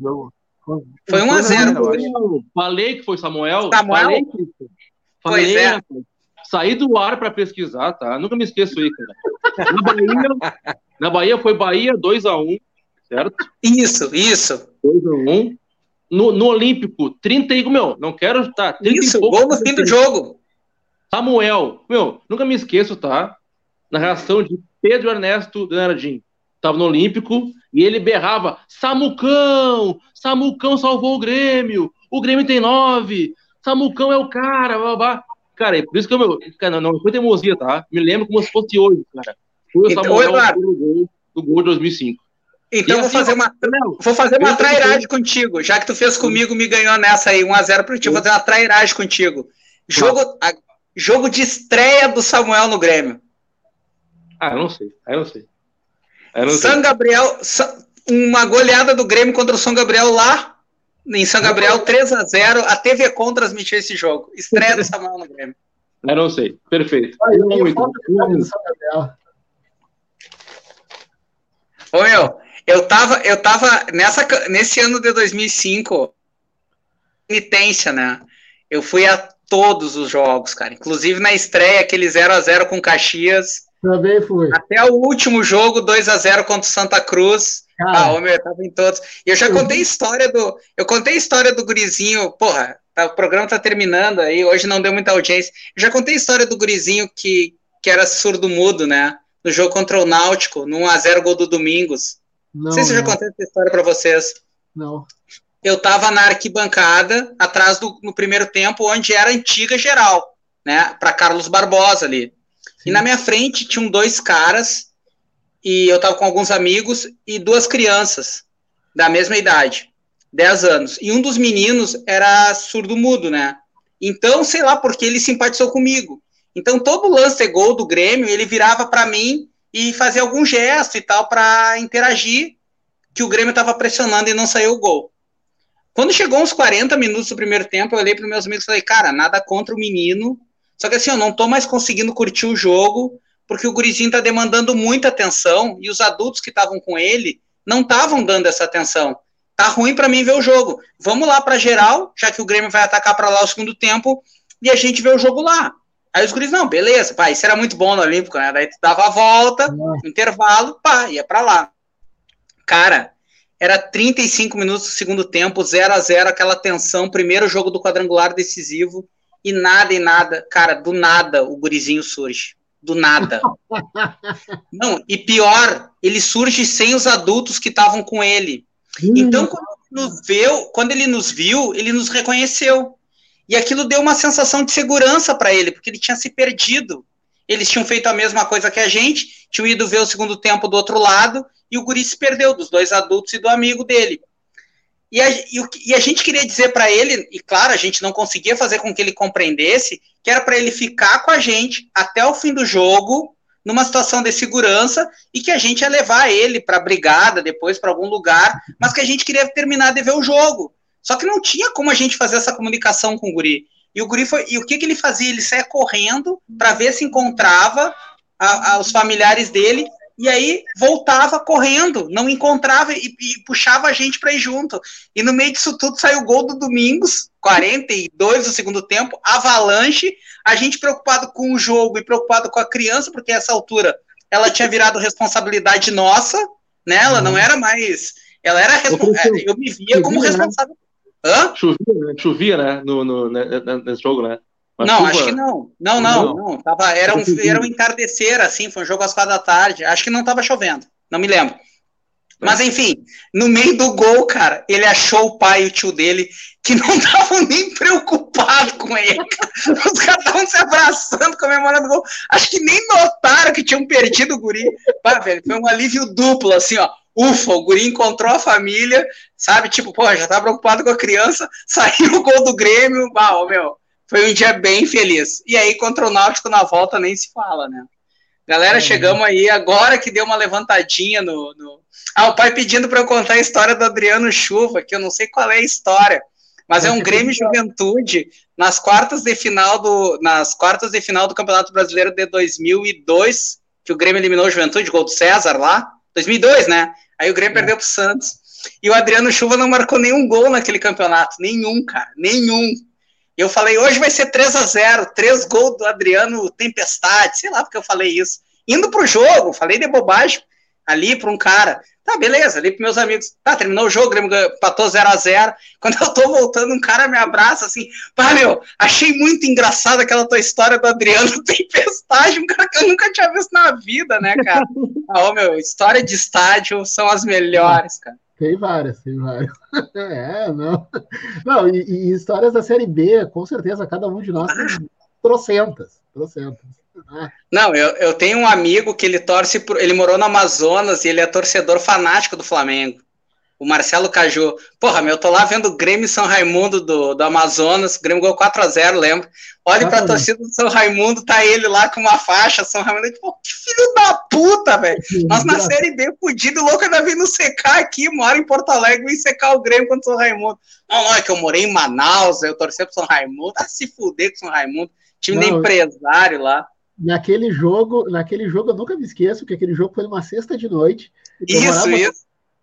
Foi 1x0. Falei que foi Samuel. Samuel? Falei, que... Falei é. Saí do ar para pesquisar, tá? Nunca me esqueço aí, cara. Na Bahia, na Bahia foi Bahia 2x1 certo? Isso, isso. 2 a 1 um. No, no Olímpico, 30 e. Meu, não quero estar. Tá, isso, gol no fim do jogo. Samuel, meu, nunca me esqueço, tá? Na reação de Pedro Ernesto Danardim. Tava no Olímpico e ele berrava: Samucão! Samucão salvou o Grêmio! O Grêmio tem nove! Samucão é o cara! Blá, blá. Cara, é por isso que eu, meu, cara, não, foi teimosia, tá? Me lembro como se fosse hoje, cara. Foi o então, Samuel do gol, do gol de 2005. Então vou assim, fazer uma, vou fazer uma trairagem contigo. Já que tu fez comigo, me ganhou nessa aí, 1x0 pro ti. Vou fazer uma trairagem contigo. Jogo, a, jogo de estreia do Samuel no Grêmio. Ah, eu não sei. Eu não sei. Eu não São sei. Gabriel, uma goleada do Grêmio contra o São Gabriel lá em São Gabriel, 3x0. A TV Com transmitiu esse jogo. Estreia do Samuel no Grêmio. Eu não sei. Perfeito. Ai, eu muito. Ô, meu, eu tava, eu tava nessa, nesse ano de 2005, penitência, né? Eu fui a todos os jogos, cara. Inclusive na estreia, aquele 0 a 0 com Caxias. Também fui. Até o último jogo, 2 a 0 contra o Santa Cruz. Cara. Ah, homem, eu tava em todos. E eu já contei a história do. Eu contei a história do gurizinho. Porra, tá, o programa tá terminando aí, hoje não deu muita audiência. Eu já contei a história do gurizinho que, que era surdo-mudo, né? No jogo contra o Náutico, no 1x0 gol do Domingos. Não, não sei se eu já contei essa história para vocês. Não. Eu estava na arquibancada, atrás do no primeiro tempo, onde era a antiga geral, né? Para Carlos Barbosa ali. Sim. E na minha frente tinham dois caras e eu tava com alguns amigos e duas crianças da mesma idade, 10 anos. E um dos meninos era surdo-mudo, né? Então, sei lá porque ele simpatizou comigo. Então, todo lance de gol do Grêmio, ele virava para mim e fazia algum gesto e tal para interagir que o Grêmio estava pressionando e não saiu o gol. Quando chegou uns 40 minutos do primeiro tempo, eu olhei para meus amigos e falei, cara, nada contra o menino, só que assim, eu não tô mais conseguindo curtir o jogo, porque o gurizinho tá demandando muita atenção e os adultos que estavam com ele não estavam dando essa atenção. Tá ruim para mim ver o jogo. Vamos lá para geral, já que o Grêmio vai atacar para lá o segundo tempo e a gente vê o jogo lá. Aí os guris, não, beleza, pá, isso era muito bom no Olímpico, né? Daí tu dava a volta, intervalo, pá, ia para lá. Cara, era 35 minutos do segundo tempo, 0 a 0 aquela tensão, primeiro jogo do quadrangular decisivo, e nada e nada, cara, do nada o gurizinho surge. Do nada. Não, e pior, ele surge sem os adultos que estavam com ele. Hum. Então, quando ele, nos viu, quando ele nos viu, ele nos reconheceu. E aquilo deu uma sensação de segurança para ele, porque ele tinha se perdido. Eles tinham feito a mesma coisa que a gente, tinham ido ver o segundo tempo do outro lado, e o guri se perdeu, dos dois adultos e do amigo dele. E a, e, e a gente queria dizer para ele, e claro, a gente não conseguia fazer com que ele compreendesse, que era para ele ficar com a gente até o fim do jogo, numa situação de segurança, e que a gente ia levar ele para a brigada, depois para algum lugar, mas que a gente queria terminar de ver o jogo. Só que não tinha como a gente fazer essa comunicação com o guri. E o guri foi, e o que, que ele fazia? Ele saía correndo para ver se encontrava a, a, os familiares dele e aí voltava correndo, não encontrava e, e puxava a gente para ir junto. E no meio disso tudo saiu o gol do Domingos, 42 do segundo tempo, avalanche, a gente preocupado com o jogo e preocupado com a criança, porque essa altura ela tinha virado responsabilidade nossa, né? Ela não uhum. era mais, ela era eu me via como né? responsável. Hã? Chovia, né? Chovia, né? No, no, nesse jogo, né? não, chuva... acho que não. Não, não, não. Tava, era, um, era um entardecer, assim, foi um jogo às quatro da tarde. Acho que não tava chovendo, não me lembro. Mas enfim, no meio do gol, cara, ele achou o pai e o tio dele que não estavam nem preocupados com ele. Os caras estavam se abraçando, comemorando o gol. Acho que nem notaram que tinham perdido o guri. Pá, velho, foi um alívio duplo, assim, ó. Ufa, o guri encontrou a família, sabe? Tipo, pô, já tá preocupado com a criança, saiu o gol do Grêmio. Bah, meu, foi um dia bem feliz. E aí, contra o Náutico na volta, nem se fala, né? Galera, é. chegamos aí, agora que deu uma levantadinha no. no... Ah, o pai pedindo para eu contar a história do Adriano Chuva, que eu não sei qual é a história, mas é um Grêmio Juventude nas quartas de final do nas quartas de final do Campeonato Brasileiro de 2002, que o Grêmio eliminou o Juventude, gol do César lá, 2002, né? Aí o Grêmio é. perdeu pro Santos. E o Adriano Chuva não marcou nenhum gol naquele campeonato, nenhum, cara, nenhum. Eu falei, hoje vai ser 3 a 0 três gols do Adriano Tempestade, sei lá porque eu falei isso. Indo pro jogo, falei de bobagem ali para um cara. Tá, beleza, ali pros meus amigos. Tá, terminou o jogo, o Grêmio empatou 0 a 0 Quando eu tô voltando, um cara me abraça assim, pá, meu, achei muito engraçado aquela tua história do Adriano Tempestade, um cara que eu nunca tinha visto na vida, né, cara? Ah, ô, meu, história de estádio são as melhores, cara. Tem várias, tem várias. é, não. Não, e, e, histórias da Série B, com certeza, cada um de nós tem trocentas, trocentas. Não, eu, eu tenho um amigo que ele torce, por, ele morou no Amazonas e ele é torcedor fanático do Flamengo o Marcelo Caju. Porra, meu, eu tô lá vendo o Grêmio São Raimundo do, do Amazonas, o Grêmio ganhou 4x0, lembro. Olha ah, pra torcida do São Raimundo, tá ele lá com uma faixa, São Raimundo, tipo, que filho da puta, velho. Nós na Série B, fudido, louco, ainda vindo secar aqui, moro em Porto Alegre, e secar o Grêmio contra o São Raimundo. Não, não, é que eu morei em Manaus, eu torci pro São Raimundo, ah, se fuder com o São Raimundo, time não, de empresário lá. Naquele jogo, naquele jogo eu nunca me esqueço, que aquele jogo foi numa sesta de noite. Isso, isso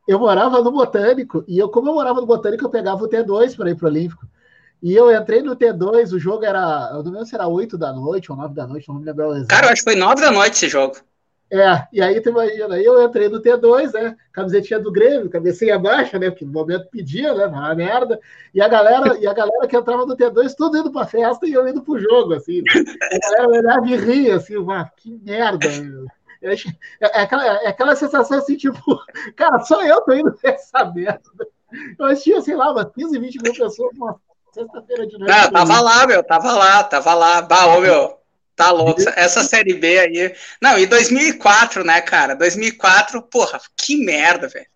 eu morava no Botânico, e eu, como eu morava no Botânico, eu pegava o T2 para ir para o Olímpico. E eu entrei no T2, o jogo era, eu não lembro se era 8 da noite ou 9 da noite, não me lembro exato. Cara, eu acho que foi 9 da noite esse jogo. É, e aí tu imagina, eu entrei no T2, né? Camisetinha do Grêmio, cabecinha baixa, né? Porque no momento pedia, né? Uma merda. E a galera, e a galera que entrava no T2, tudo indo pra festa e eu indo pro jogo, assim. Né? A galera olhava e ria, assim, uma, que merda, meu. É, é, aquela, é aquela sensação assim, tipo, cara, só eu tô indo essa merda. Eu tinha, sei lá, umas 15, 20 mil pessoas numa sexta-feira de noite. Não, tava lá, meu, tava lá, tava lá. Bah, ô, meu, Tá louco. Essa série B aí. Não, e 2004, né, cara? 2004, porra, que merda, velho.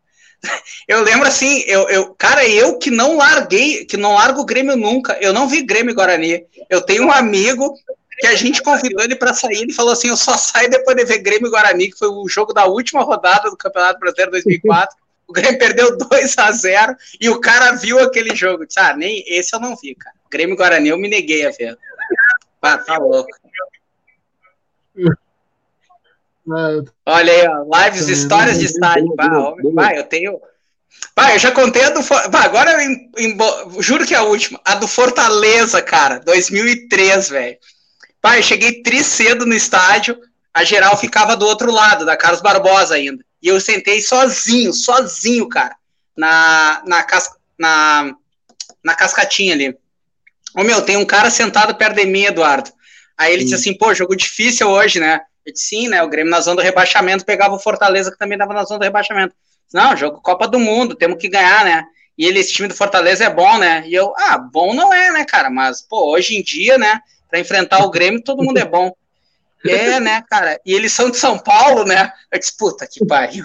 Eu lembro assim, eu, eu, cara, eu que não larguei, que não largo o Grêmio nunca. Eu não vi Grêmio Guarani. Eu tenho um amigo que a gente convidou ele para sair. Ele falou assim: Eu só saio depois de ver Grêmio Guarani, que foi o jogo da última rodada do Campeonato Brasileiro 2004. O Grêmio perdeu 2 a 0 e o cara viu aquele jogo. Disse, ah, nem esse eu não vi, cara. Grêmio Guarani eu me neguei a ver. Ah, tá louco. Olha aí, ó, lives, histórias de estádio. Vai, eu tenho. Vai, eu já contei a do. Vai, agora eu em, juro que é a última. A do Fortaleza, cara, 2003, velho. Pai, cheguei tri cedo no estádio, a geral ficava do outro lado, da Carlos Barbosa ainda. E eu sentei sozinho, sozinho, cara, na, na, cas, na, na cascatinha ali. Ô meu, tem um cara sentado perto de mim, Eduardo. Aí ele Sim. disse assim, pô, jogo difícil hoje, né? Sim, né? O Grêmio na zona do rebaixamento pegava o Fortaleza, que também estava na zona do rebaixamento. Não, jogo Copa do Mundo, temos que ganhar, né? E ele, esse time do Fortaleza é bom, né? E eu, ah, bom não é, né, cara? Mas, pô, hoje em dia, né? Para enfrentar o Grêmio, todo mundo é bom. É, né, cara? E eles são de São Paulo, né? Eu disse, puta que pariu.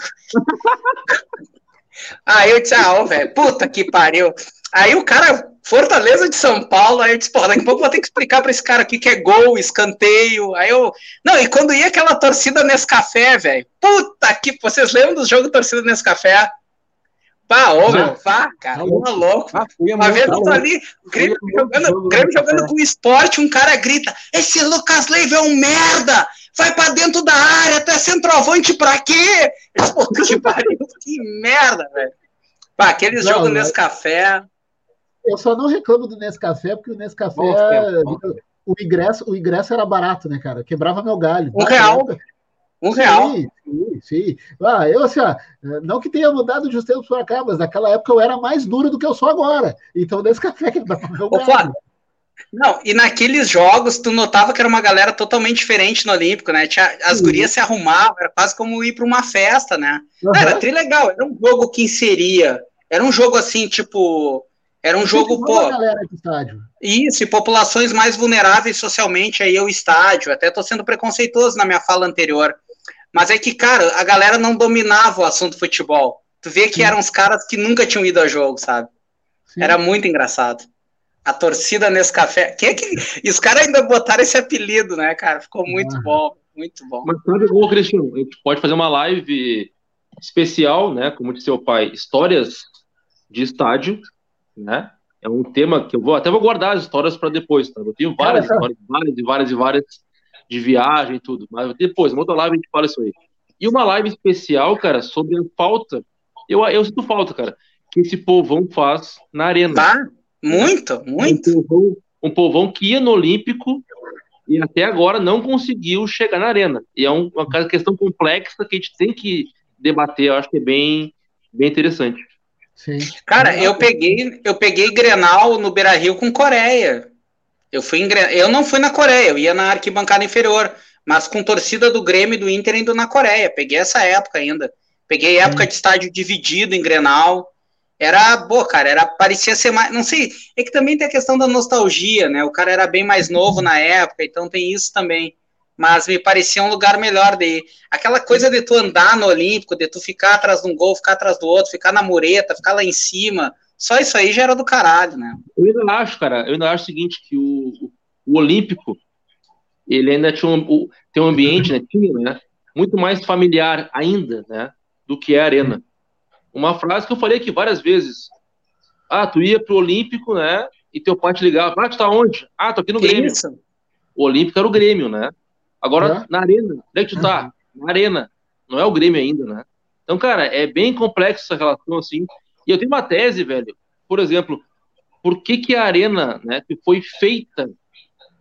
Aí eu disse, ah, velho, puta que pariu. Aí o cara, Fortaleza de São Paulo, aí eu disse, pô, daqui a pouco vou ter que explicar para esse cara aqui que é gol, escanteio. Aí eu. Não, e quando ia aquela torcida nesse café, velho, puta que. Vocês lembram do jogo torcida nesse café? Pá, ô, meu, vá, cara, tá louco. Ah, Uma vez eu tô ali, o Grêmio jogando, Grêmio jogando com esporte, um cara grita: Esse Lucas Leiva é um merda! Vai pra dentro da área, tu é centroavante pra quê? Pô, que pariu, que merda, velho. Pá, aquele não, jogo nesse café. Eu só não reclamo do Nescafé, porque o Nescafé, o ingresso, o ingresso era barato, né, cara? Quebrava meu galho. Um real. Época, um sim, real. Sim, sim. Ah, eu, assim, ó, não que tenha mudado de tempos para cá, mas naquela época eu era mais duro do que eu sou agora. Então, desse café que não, e naqueles jogos tu notava que era uma galera totalmente diferente no Olímpico, né? Tinha, as Sim. gurias se arrumavam, era quase como ir para uma festa, né? Uhum. Era tri legal, era um jogo que inseria, era um jogo assim, tipo, era um jogo, pô. Isso, e populações mais vulneráveis socialmente aí ao estádio. Até tô sendo preconceituoso na minha fala anterior. Mas é que, cara, a galera não dominava o assunto futebol. Tu vê que Sim. eram os caras que nunca tinham ido a jogo, sabe? Sim. Era muito engraçado. A torcida nesse café. Quem é que. E os caras ainda botaram esse apelido, né, cara? Ficou muito bom. Muito bom. Mas sabe, ô, Cristiano, a gente pode fazer uma live especial, né? Como disse seu pai, histórias de estádio, né? É um tema que eu vou até vou guardar as histórias para depois, tá? Eu tenho várias histórias, várias e várias e várias de viagem e tudo. Mas depois, uma outra live a gente fala isso aí. E uma live especial, cara, sobre a falta. Eu, eu sinto falta, cara, que esse povão faz na arena. Tá? Muito, muito. Um povão, um povão que ia no Olímpico e até agora não conseguiu chegar na arena. E é um, uma questão complexa que a gente tem que debater. Eu acho que é bem, bem interessante. Sim. Cara, eu peguei, eu peguei Grenal no Beira Rio com Coreia. Eu fui em, eu não fui na Coreia, eu ia na arquibancada inferior, mas com torcida do Grêmio e do Inter indo na Coreia. Peguei essa época ainda. Peguei época hum. de estádio dividido em Grenal. Era, boa, cara, era parecia ser mais, não sei, é que também tem a questão da nostalgia, né? O cara era bem mais novo na época, então tem isso também. Mas me parecia um lugar melhor de aquela coisa de tu andar no Olímpico, de tu ficar atrás de um gol, ficar atrás do outro, ficar na mureta, ficar lá em cima, só isso aí já era do caralho, né? Eu ainda acho, cara, eu ainda acho o seguinte, que o, o Olímpico, ele ainda tinha um, tem um ambiente, né, tinha, né, muito mais familiar ainda, né, do que é a Arena. Uma frase que eu falei aqui várias vezes. Ah, tu ia pro Olímpico, né, e teu pai te ligava, ah, tu tá onde? Ah, tô aqui no que Grêmio. Isso? O Olímpico era o Grêmio, né? Agora, é? na Arena, onde é que tu tá? Na Arena. Não é o Grêmio ainda, né? Então, cara, é bem complexo essa relação, assim, e eu tenho uma tese, velho. Por exemplo, por que, que a arena, né, que foi feita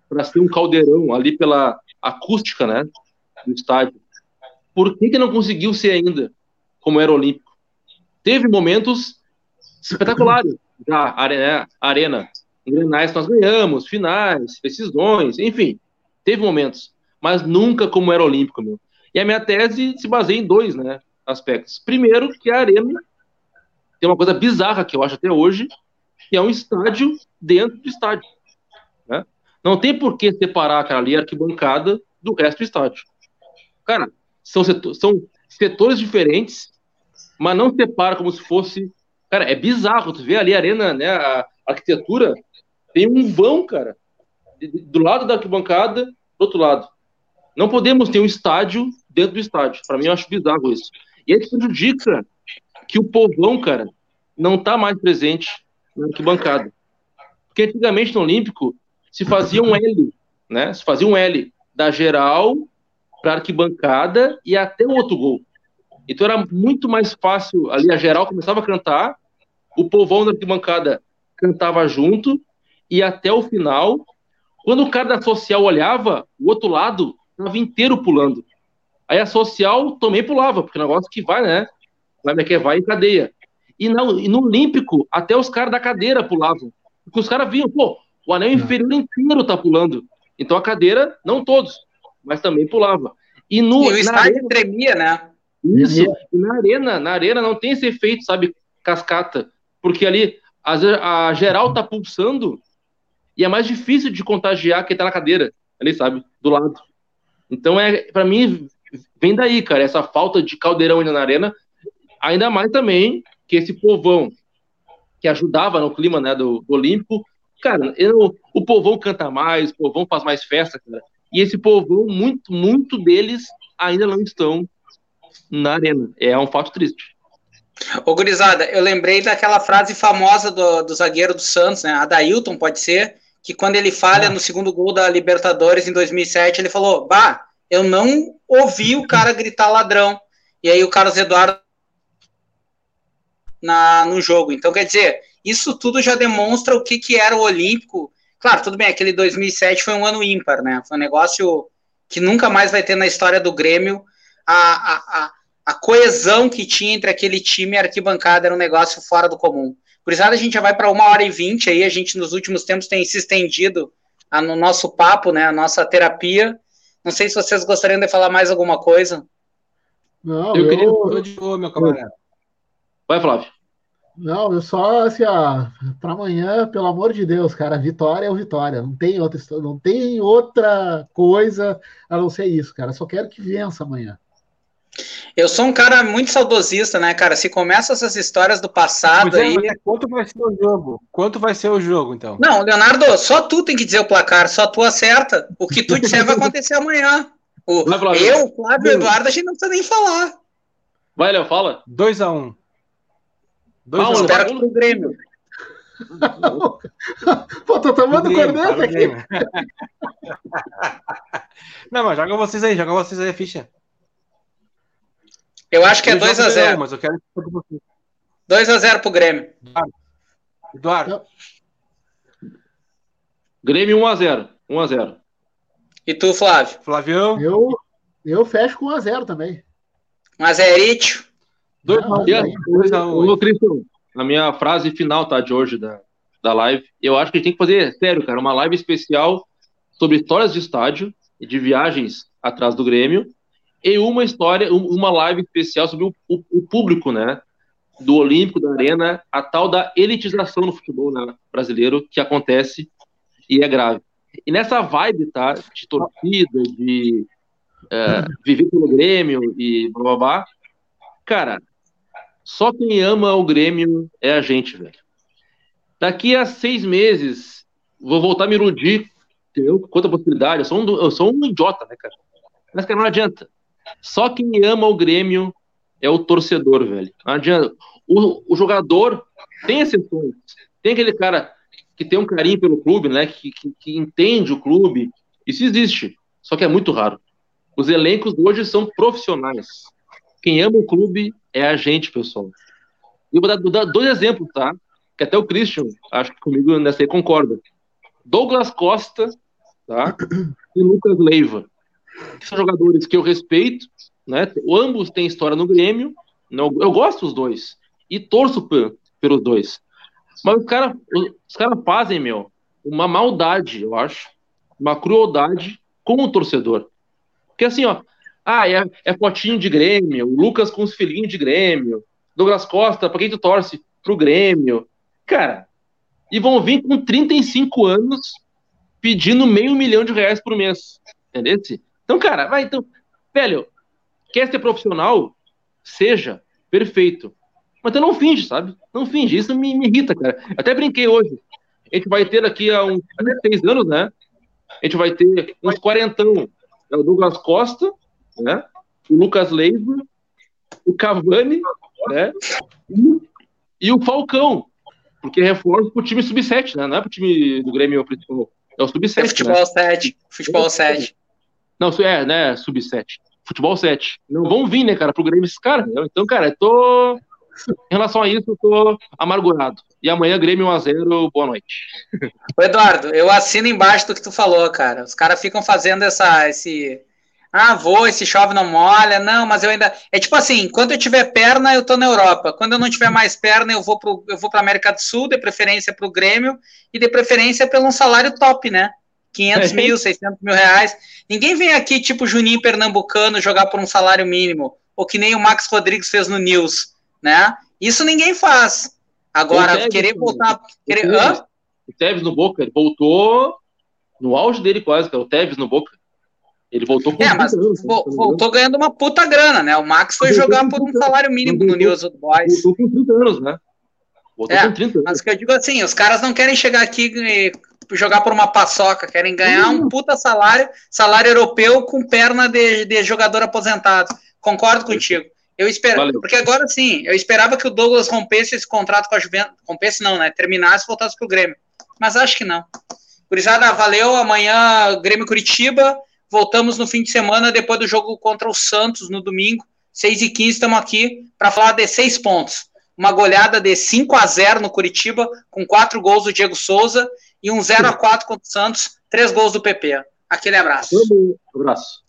para ser um caldeirão ali pela acústica, né, do estádio, por que, que não conseguiu ser ainda como era olímpico? Teve momentos espetaculares já a arena, arena. Em Grenais nós ganhamos, finais, decisões, enfim, teve momentos, mas nunca como era olímpico, meu. E a minha tese se baseia em dois, né, aspectos. Primeiro, que a arena tem uma coisa bizarra que eu acho até hoje, que é um estádio dentro do estádio. Né? Não tem por que separar ali, arquibancada, do resto do estádio. Cara, são, setor, são setores diferentes, mas não separa como se fosse. Cara, é bizarro. Tu vê ali a arena, né? A arquitetura tem um vão, cara. Do lado da arquibancada, do outro lado. Não podemos ter um estádio dentro do estádio. Para mim, eu acho bizarro isso. E aí prejudica que o povão, cara, não tá mais presente na arquibancada. Porque antigamente no Olímpico se fazia um L, né? Se fazia um L da geral para arquibancada e até o outro gol. Então era muito mais fácil ali a geral começava a cantar, o povão da arquibancada cantava junto e até o final, quando o cara da social olhava, o outro lado estava inteiro pulando. Aí a social também pulava, porque é um negócio que vai, né? Vai, é que vai em cadeia. E, não, e no Olímpico, até os caras da cadeira pulavam. Porque os caras viam, pô, o anel inferior inteiro tá pulando. Então a cadeira, não todos, mas também pulava. E, no, e o estádio arena, tremia, né? Isso. E na arena, na arena não tem esse efeito, sabe, cascata. Porque ali a, a geral tá pulsando e é mais difícil de contagiar quem tá na cadeira, ali, sabe, do lado. Então, é para mim, vem daí, cara, essa falta de caldeirão ainda na arena, ainda mais também que esse povão que ajudava no clima né, do, do Olímpico, cara, eu, o povão canta mais, o povão faz mais festa, cara, e esse povão, muito, muito deles ainda não estão na arena. É um fato triste. Ô, gurizada, eu lembrei daquela frase famosa do, do zagueiro do Santos, né? A Dailton, pode ser, que quando ele falha no segundo gol da Libertadores em 2007, ele falou: Bah, eu não ouvi o cara gritar ladrão. E aí o Carlos Eduardo na, no jogo. Então, quer dizer, isso tudo já demonstra o que, que era o Olímpico. Claro, tudo bem, aquele 2007 foi um ano ímpar, né? Foi um negócio que nunca mais vai ter na história do Grêmio. A, a, a, a coesão que tinha entre aquele time e a arquibancada era um negócio fora do comum. Por isso, a gente já vai para uma hora e vinte aí. A gente, nos últimos tempos, tem se estendido a, no nosso papo, né? A nossa terapia. Não sei se vocês gostariam de falar mais alguma coisa. Não, eu, eu... queria. Tô de boa, meu camarada. Vai, Flávio. Não, eu só assim, ó, para amanhã, pelo amor de Deus, cara, vitória é o vitória. Não tem outra, não tem outra coisa a não ser isso, cara. Só quero que vença amanhã. Eu sou um cara muito saudosista, né, cara? Se começa essas histórias do passado é, aí. Quanto vai ser o jogo? Quanto vai ser o jogo, então? Não, Leonardo, só tu tem que dizer o placar, só tu acerta. O que tu disser vai acontecer amanhã. O, eu, Flávio e Eduardo, a gente não precisa nem falar. Vai, Léo, fala. 2x1. Um. Dois Paulo, espero que pro Grêmio. Pô, tô tomando corneta aqui. Não, mas joga vocês aí, joga vocês aí a ficha. Eu acho que é 2x0. Mas eu quero 2x0 pro Grêmio. Eduardo. Grêmio 1x0. 1x0. E tu, Flávio? Flavião? Eu, eu fecho com 1x0 também. 1x0. Dois não, a um. Cristian, na minha frase final, tá, de hoje da, da live, eu acho que a gente tem que fazer, sério, cara, uma live especial sobre histórias de estádio e de viagens atrás do Grêmio e uma história, uma live especial sobre o, o, o público, né, do Olímpico, da Arena, a tal da elitização no futebol né, brasileiro que acontece e é grave. E nessa vibe, tá, de torcida, de é, viver pelo Grêmio e blá blá blá, cara, só quem ama o Grêmio é a gente, velho. Daqui a seis meses, vou voltar a me iludir, entendeu? Quanta possibilidade. Eu sou, um, eu sou um idiota, né, cara? Mas, cara, não adianta. Só quem ama o Grêmio é o torcedor, velho. Não adianta. O, o jogador tem exceções. Tem aquele cara que tem um carinho pelo clube, né? Que, que, que entende o clube. Isso existe. Só que é muito raro. Os elencos hoje são profissionais. Quem ama o clube é a gente, pessoal. E vou dar, dar dois exemplos, tá? Que até o Christian, acho que comigo nessa aí concorda. Douglas Costa, tá? E Lucas Leiva. Que são jogadores que eu respeito, né? Ambos têm história no Grêmio. Não, eu gosto dos dois. E torço pelos dois. Mas os caras os cara fazem, meu, uma maldade, eu acho. Uma crueldade com o torcedor. Porque assim, ó, ah, é, é fotinho de Grêmio, Lucas com os filhinhos de Grêmio, Douglas Costa, pra quem tu torce? Pro Grêmio. Cara, e vão vir com 35 anos pedindo meio milhão de reais por mês. Entendeu? Então, cara, vai, então, velho, quer ser profissional? Seja perfeito. Mas então não finge, sabe? Não finge. Isso me, me irrita, cara. Até brinquei hoje. A gente vai ter daqui a uns seis anos, né? A gente vai ter uns quarentão. É o Douglas Costa, né? O Lucas Leiva, o Cavani, né? E, o Falcão. Porque reforço pro time sub-7, né? Não é pro time do Grêmio principal. É o sub-7. É futebol né? 7. Futebol 7. Não, é, né? Sub-7. Futebol 7. Não vão vir, né, cara, pro Grêmio esses caras. Então, cara, eu tô. Em relação a isso, eu tô amargurado. E amanhã, Grêmio 1x0, boa noite. Ô, Eduardo, eu assino embaixo do que tu falou, cara. Os caras ficam fazendo essa, esse. Ah, vou, esse chove não molha. Não, mas eu ainda. É tipo assim, enquanto eu tiver perna, eu tô na Europa. Quando eu não tiver mais perna, eu vou pro, eu vou pra América do Sul, de preferência pro Grêmio, e de preferência pelo um salário top, né? 500 é. mil, 600 mil reais. Ninguém vem aqui, tipo Juninho Pernambucano, jogar por um salário mínimo. Ou que nem o Max Rodrigues fez no News né? Isso ninguém faz. Agora, Tevez, querer voltar. Querer... O, Tevez, o Tevez no Boca, ele voltou no auge dele quase, que é o Tevez no Boca. Ele voltou com. É, mas anos, voltou ganhando uma puta grana, né? O Max foi jogar por um salário mínimo voltou, no News Old Boys. Voltou com 30 anos, né? Voltou é, com 30 anos. Mas que eu digo assim, os caras não querem chegar aqui e jogar por uma paçoca, querem ganhar um puta salário, salário europeu com perna de, de jogador aposentado. Concordo contigo. Eu espero, porque agora sim, eu esperava que o Douglas rompesse esse contrato com a Juventus, rompesse não, né? Terminasse e voltasse pro Grêmio. Mas acho que não. Curizada, valeu. Amanhã, Grêmio Curitiba. Voltamos no fim de semana, depois do jogo contra o Santos, no domingo. 6 e 15 estamos aqui para falar de seis pontos. Uma goleada de 5 a 0 no Curitiba, com quatro gols do Diego Souza e um 0 a 4 contra o Santos, três gols do PP. Aquele abraço. Um abraço.